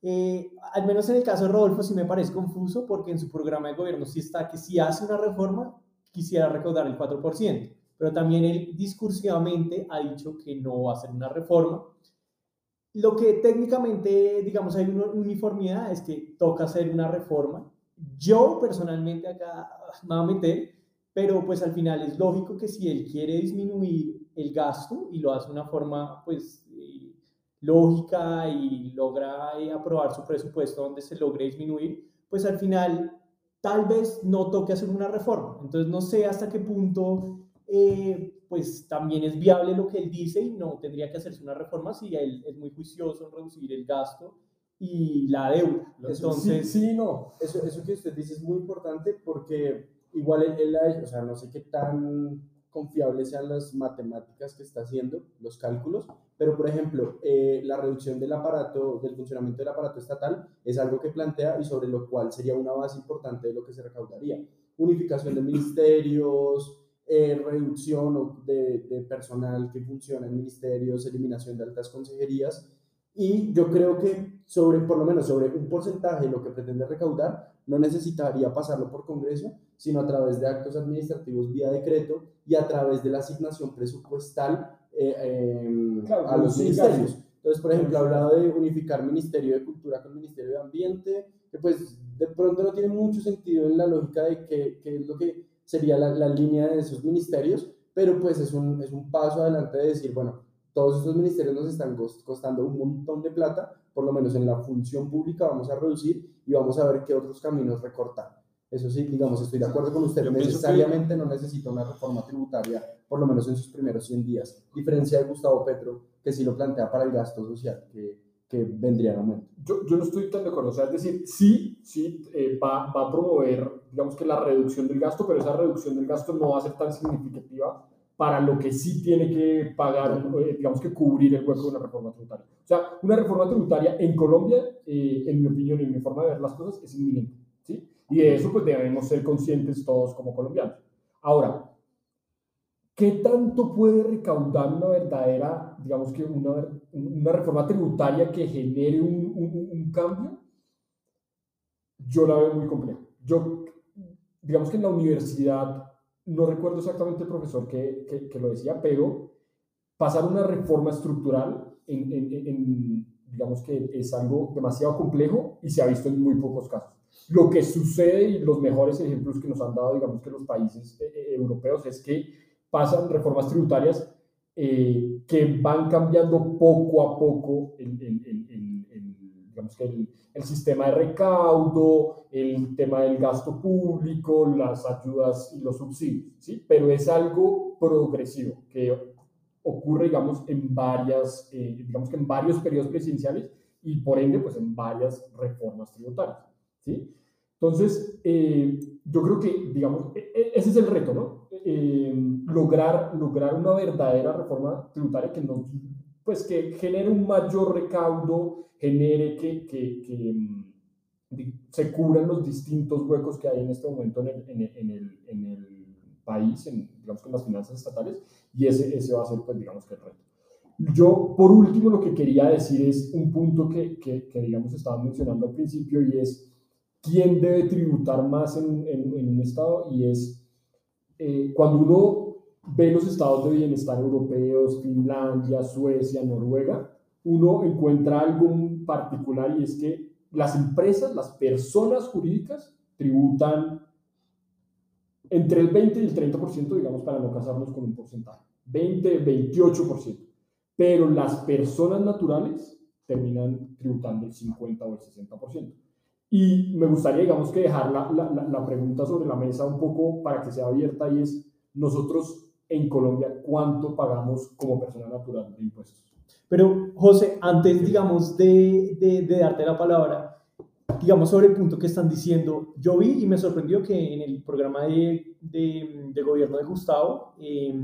eh, al menos en el caso de Rodolfo sí me parece confuso, porque en su programa de gobierno sí está que si hace una reforma, quisiera recaudar el 4%, pero también él discursivamente ha dicho que no va a hacer una reforma. Lo que técnicamente, digamos, hay una uniformidad es que toca hacer una reforma. Yo personalmente acá me voy a meter pero pues al final es lógico que si él quiere disminuir el gasto y lo hace de una forma pues eh, lógica y logra eh, aprobar su presupuesto donde se logre disminuir, pues al final tal vez no toque hacer una reforma. Entonces no sé hasta qué punto eh, pues también es viable lo que él dice y no tendría que hacerse una reforma si él es muy juicioso en reducir el gasto y la deuda. Entonces, sí, sí, no. Eso, eso que usted dice es muy importante porque igual él, él o sea, no sé qué tan confiables sean las matemáticas que está haciendo, los cálculos, pero por ejemplo, eh, la reducción del aparato, del funcionamiento del aparato estatal es algo que plantea y sobre lo cual sería una base importante de lo que se recaudaría. Unificación de ministerios, eh, reducción de, de personal que funciona en ministerios, eliminación de altas consejerías, y yo creo que sobre, por lo menos sobre un porcentaje de lo que pretende recaudar, no necesitaría pasarlo por Congreso, sino a través de actos administrativos vía decreto y a través de la asignación presupuestal eh, eh, Claro, a los sí, ministerios. Entonces, por ejemplo, ha hablado de unificar Ministerio de Cultura con Ministerio de Ambiente, que pues de pronto no tiene mucho sentido en la lógica de que, que es lo que sería la, la línea de esos ministerios, pero pues es un, es un paso adelante de decir, bueno, todos estos ministerios nos están cos- costando un montón de plata, por lo menos en la función pública vamos a reducir y vamos a ver qué otros caminos recortar. Eso sí, digamos, estoy de acuerdo con usted, Yo pienso que- necesariamente no necesita una reforma tributaria, por lo menos en sus primeros 100 días, diferencia de Gustavo Petro, que sí lo plantea para el gasto social, que, que vendría en aumento. Yo, yo no estoy tan de acuerdo. O sea, es decir, sí, sí, eh, va, va a promover, digamos que la reducción del gasto, pero esa reducción del gasto no va a ser tan significativa para lo que sí tiene que pagar, eh, digamos que cubrir el hueco de una reforma tributaria. O sea, una reforma tributaria en Colombia, eh, en mi opinión y en mi forma de ver las cosas, es inminente. ¿sí? Y de eso pues debemos ser conscientes todos como colombianos. Ahora, ¿qué tanto puede recaudar una verdadera, digamos que una, una reforma tributaria que genere un, un, cambio? Yo la veo muy compleja. Yo, digamos que en la universidad, no recuerdo exactamente el profesor que, que, lo decía, pero pasar una reforma estructural en, digamos que es algo demasiado complejo y se ha visto en muy pocos casos. Lo que sucede y los mejores ejemplos que nos han dado, digamos que los países eh, eh, europeos, es que pasan reformas tributarias eh, que van cambiando poco a poco el, el, el, digamos que el, sistema de recaudo, el tema del gasto público, las ayudas y los subsidios, ¿sí? Pero es algo progresivo que ocurre, digamos, en varias, eh, digamos que en varios periodos presidenciales y por ende, pues en varias reformas tributarias, ¿sí? Entonces, eh, yo creo que, digamos, e, e, ese es el reto, ¿no? Eh, lograr, lograr una verdadera reforma tributaria que nos, pues que genere un mayor recaudo, genere que, que, que mm, se cubran los distintos huecos que hay en este momento en el, en el, en el, en el país, en, digamos que en las finanzas estatales, y ese, ese va a ser, pues, digamos que el reto. Yo, por último, lo que quería decir es un punto que, que, que digamos, estaba mencionando al principio y es quién debe tributar más en, en, en un estado y es eh, cuando uno ve los estados de bienestar europeos, Finlandia, Suecia, Noruega, uno encuentra algo particular y es que las empresas, las personas jurídicas tributan entre el 20 y el 30%, digamos, para no casarnos con un porcentaje. 20, 28%. Pero las personas naturales terminan tributando el 50 o el 60%. Y me gustaría, digamos, que dejar la, la, la, pregunta sobre la mesa un poco para que sea abierta y es, nosotros en Colombia, ¿cuánto pagamos como persona natural de impuestos? Pero, José, antes, digamos, de, de, de darte la palabra, digamos, sobre el punto que están diciendo, yo vi y me sorprendió que en el programa de, de, gobierno de Gustavo, eh,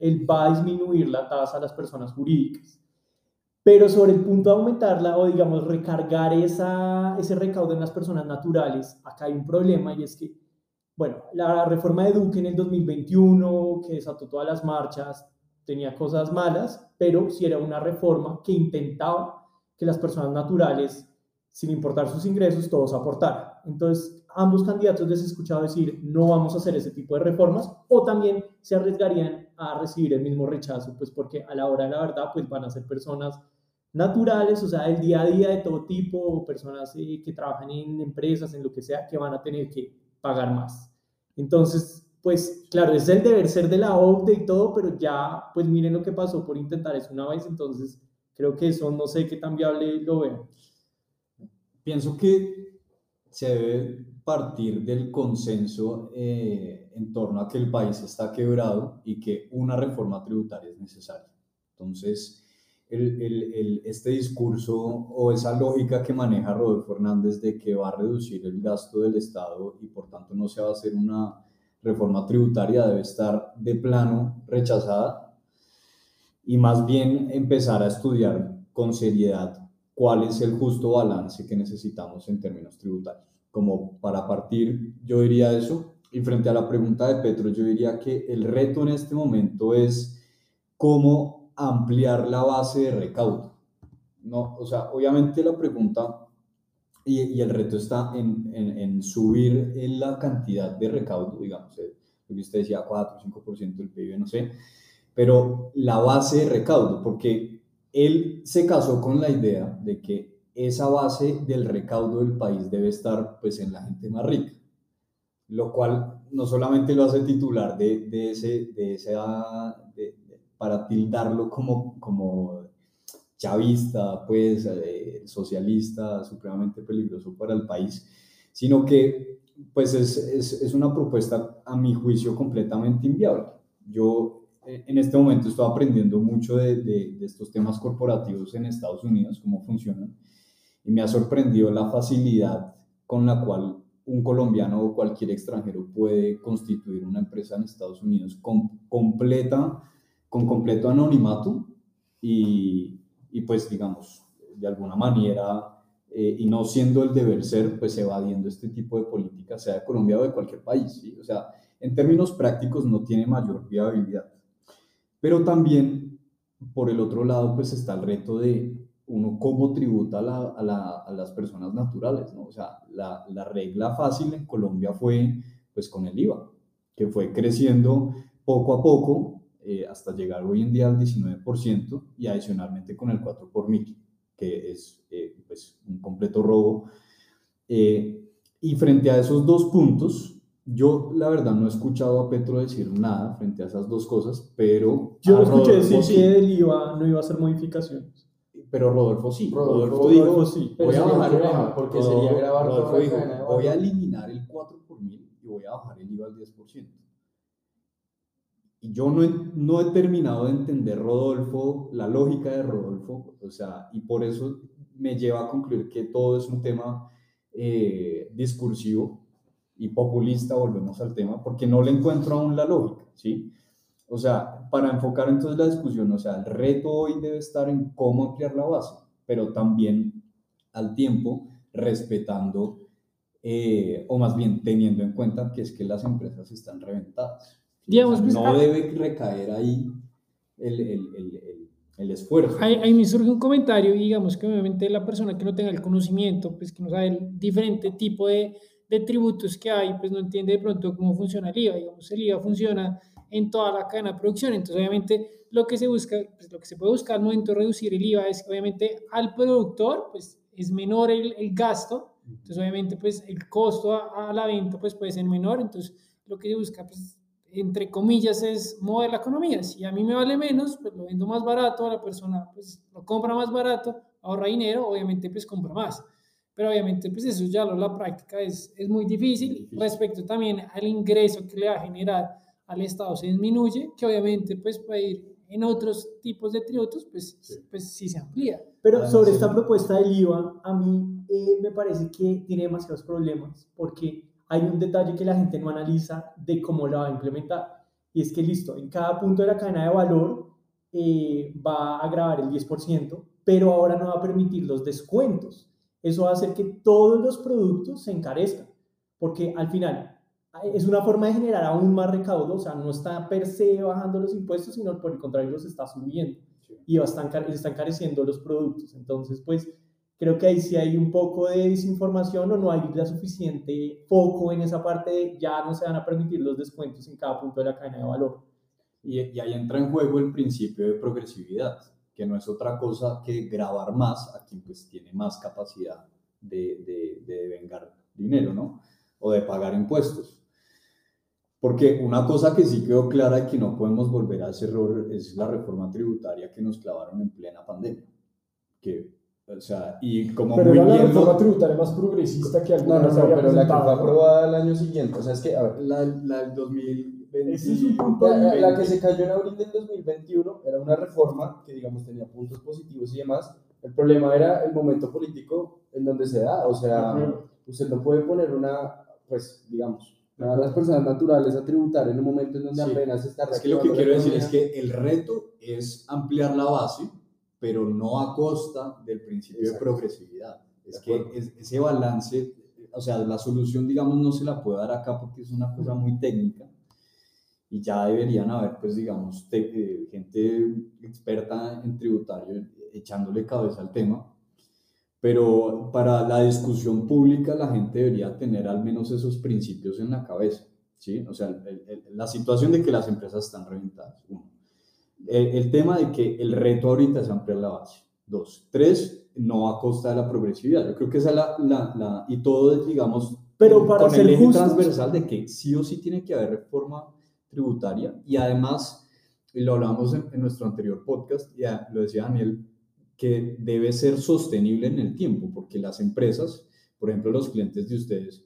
él va a disminuir la tasa a las personas jurídicas. Pero sobre el punto de aumentarla o, digamos, recargar esa, ese recaudo en las personas naturales, acá hay un problema y es que, bueno, la reforma de Duque en el 2021, que desató todas las marchas, tenía cosas malas, pero sí era una reforma que intentaba que las personas naturales sin importar sus ingresos, todos aportar. Entonces, ambos candidatos les he escuchado decir, no vamos a hacer ese tipo de reformas, o también se arriesgarían a recibir el mismo rechazo, pues porque a la hora de la verdad, pues van a ser personas naturales, o sea, del día a día de todo tipo, personas eh, que trabajan en empresas, en lo que sea, que van a tener que pagar más. Entonces, pues claro, es el deber ser de la OCDE y todo, pero ya, pues miren lo que pasó por intentar eso una vez, entonces creo que eso no sé qué tan viable lo vean pienso que se debe partir del consenso eh, en torno a que el país está quebrado y que una reforma tributaria es necesaria. Entonces, el, el, este discurso o esa lógica que maneja Rodolfo Hernández de que va a reducir el gasto del Estado y por tanto no se va a hacer una reforma tributaria debe estar de plano rechazada y más bien empezar a estudiar con seriedad cuál es el justo balance que necesitamos en términos tributarios. Como para partir, yo diría eso. Y frente a la pregunta de Petro, yo diría que el reto en este momento es cómo ampliar la base de recaudo. No, o sea, obviamente la pregunta y, el reto está en, subir la cantidad de recaudo, digamos, eh, lo que usted decía, 4 o 5% del PIB, no sé, pero la base de recaudo, porque él se casó con la idea de que esa base del recaudo del país debe estar pues en la gente más rica, lo cual no solamente lo hace titular de, ese, de esa, para tildarlo como, como chavista, pues eh, socialista, supremamente peligroso para el país, sino que pues es, es, es una propuesta a mi juicio completamente inviable. Yo eh, en este momento estoy aprendiendo mucho de, de, estos temas corporativos en Estados Unidos, cómo funcionan, y me ha sorprendido la facilidad con la cual un colombiano o cualquier extranjero puede constituir una empresa en Estados Unidos con, completa, con completo anonimato y, y pues digamos, de alguna manera eh, y no siendo el deber ser, pues evadiendo este tipo de políticas, sea de Colombia o de cualquier país. ¿sí? O sea, en términos prácticos no tiene mayor viabilidad. Pero también, por el otro lado, pues está el reto de uno cómo tributa a, la, a, la, a las personas naturales, ¿no? O sea, la, la, regla fácil en Colombia fue pues con el IVA, que fue creciendo poco a poco eh, hasta llegar hoy en día al 19% y adicionalmente con el 4 por mil, que es eh, pues un completo robo. Eh, y frente a esos dos puntos, yo la verdad no he escuchado a Petro decir nada frente a esas dos cosas, pero... Yo escuché decir sí. que el IVA no iba a hacer modificaciones pero Rodolfo sí. Rodolfo, Rodolfo dijo, Rodolfo sí. voy a bajar, baja, porque sería grabar Rodolfo toda la dijo, voy a eliminar el 4 por mil y voy a bajar el IVA al 10%. Yo no he, no he terminado de entender, Rodolfo, la lógica de Rodolfo, o sea, y por eso me lleva a concluir que todo es un tema eh, discursivo y populista, volvemos al tema, porque no le encuentro aún la lógica, ¿sí? O sea, para enfocar entonces la discusión, o sea, el reto hoy debe estar en cómo ampliar la base, pero también al tiempo respetando, eh, o más bien teniendo en cuenta que es que las empresas están reventadas. Digamos, O sea, no debe recaer ahí el, el, el, el, el esfuerzo. Ahí, ahí me surge un comentario y digamos que obviamente la persona que no tenga el conocimiento, pues que no sabe el diferente tipo de, de tributos que hay, pues no entiende de pronto cómo funciona el IVA. Digamos, el IVA funciona en toda la cadena de producción, entonces obviamente lo que se busca, pues lo que se puede buscar al momento de reducir el IVA es que obviamente al productor, pues es menor el, el gasto, entonces obviamente pues el costo a, a la venta pues puede ser menor, entonces lo que se busca pues entre comillas, es mover la economía. Si a mí me vale menos, pues lo vendo más barato, la persona pues lo compra más barato, ahorra dinero, obviamente pues compra más. Pero obviamente pues eso ya lo, la práctica es, es muy difícil. Respecto también al ingreso que le va a generar al Estado se disminuye, que obviamente pues puede ir en otros tipos de tributos, pues sí, pues, sí se amplía. Pero Además, sobre sí. esta propuesta del IVA, a mí eh, me parece que tiene demasiados problemas, porque hay un detalle que la gente no analiza de cómo la va a implementar. Y es que, listo, en cada punto de la cadena de valor eh, va a grabar el 10%, pero ahora no va a permitir los descuentos. Eso va a hacer que todos los productos se encarezcan, porque al final eh, es una forma de generar aún más recaudo, o sea, no está per se bajando los impuestos, sino por el contrario los está subiendo y va a estar, encar- está encareciendo los productos. Entonces, pues creo que ahí sí hay un poco de desinformación o no hay la suficiente foco en esa parte de ya no se van a permitir los descuentos en cada punto de la cadena de valor. Y, y ahí entra en juego el principio de progresividad, que no es otra cosa que grabar más a quien pues tiene más capacidad de, de, de vengar dinero, ¿no? O de pagar impuestos. Porque una cosa que sí quedó clara y que no podemos volver a ese error es la reforma tributaria que nos clavaron en plena pandemia. Que, o sea, y como Pero muy era la bien reforma tributaria más progresista que No, alguna no, no, había pero la que fue ¿no? aprobada el año siguiente. O sea, es que, a ver, la, la del 2020. Ese es un punto la, la- que 20. se cayó en abril del 2021 era una reforma que, digamos, tenía puntos positivos y demás. El problema era el momento político en donde se da. O sea, usted no puede poner una, pues, digamos, a las personas naturales a tributar en un momento en donde Sí. apenas está Es que lo que quiero decir es que el reto es ampliar la base, pero no a costa del principio Exacto. de progresividad. Es De que es- ese balance, o sea, la solución, digamos, no se la puedo dar acá porque es una cosa muy técnica y ya deberían haber, pues, digamos, te- eh, gente experta en tributario echándole cabeza al tema. Pero para la discusión pública la gente debería tener al menos esos principios en la cabeza, ¿sí? O sea, el- el- la situación de que las empresas están reventadas, uno. El, el tema de que el reto ahorita es ampliar la base, dos. Tres, no a costa de la progresividad. Yo creo que esa es la, la, la- y todo digamos, Pero para con ser el eje justos- transversal de que sí o sí tiene que haber reforma tributaria y además, lo hablamos en, en nuestro anterior podcast, ya lo decía Daniel, que debe ser sostenible en el tiempo, porque las empresas, por ejemplo, los clientes de ustedes,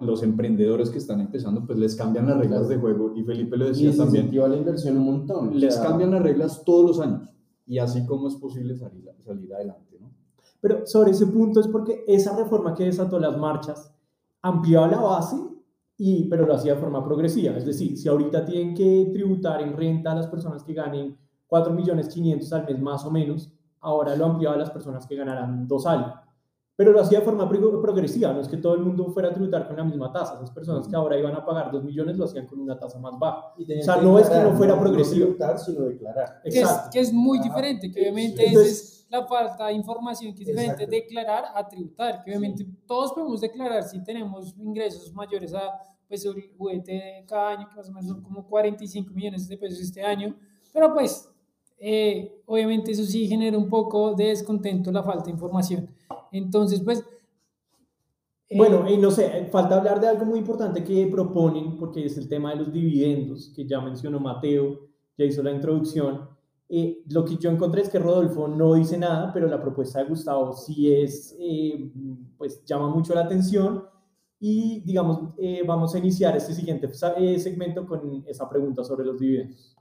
los emprendedores que están empezando, pues les cambian las reglas Claro. de juego, y Felipe lo Y decía eso también, la inversión un montón. o les sea, cambian las reglas todos los años, y así como es posible salir, salir adelante, ¿no? Pero sobre ese punto es porque esa reforma que desató las marchas ampliaba la base, y, pero lo hacía de forma progresiva. Es decir, si ahorita tienen que tributar en renta a las personas que ganen 4 millones 500 al mes más o menos, ahora lo ampliaba a las personas que ganarán dos al. Pero lo hacía de forma progresiva, no es que todo el mundo fuera a tributar con la misma tasa, esas personas que ahora iban a pagar 2 millones lo hacían con una tasa más baja. O sea, no es que no fuera progresivo. No tributar, sino declarar. Que es, que es, muy diferente, que obviamente es la falta de información, que es diferente declarar a tributar, que obviamente todos podemos declarar si tenemos ingresos mayores a pues el juguete cada año, que más o menos son como 45 millones de pesos este año, pero pues eh, obviamente eso sí genera un poco de descontento la falta de información. Entonces, pues... Eh, bueno, y no sé, falta hablar de algo muy importante que proponen, porque es el tema de los dividendos, que ya mencionó Mateo, ya hizo la introducción. Eh, lo que yo encontré es que Rodolfo no dice nada, pero la propuesta de Gustavo sí es, pues llama mucho la atención y digamos, vamos a iniciar este siguiente segmento con esa pregunta sobre los dividendos.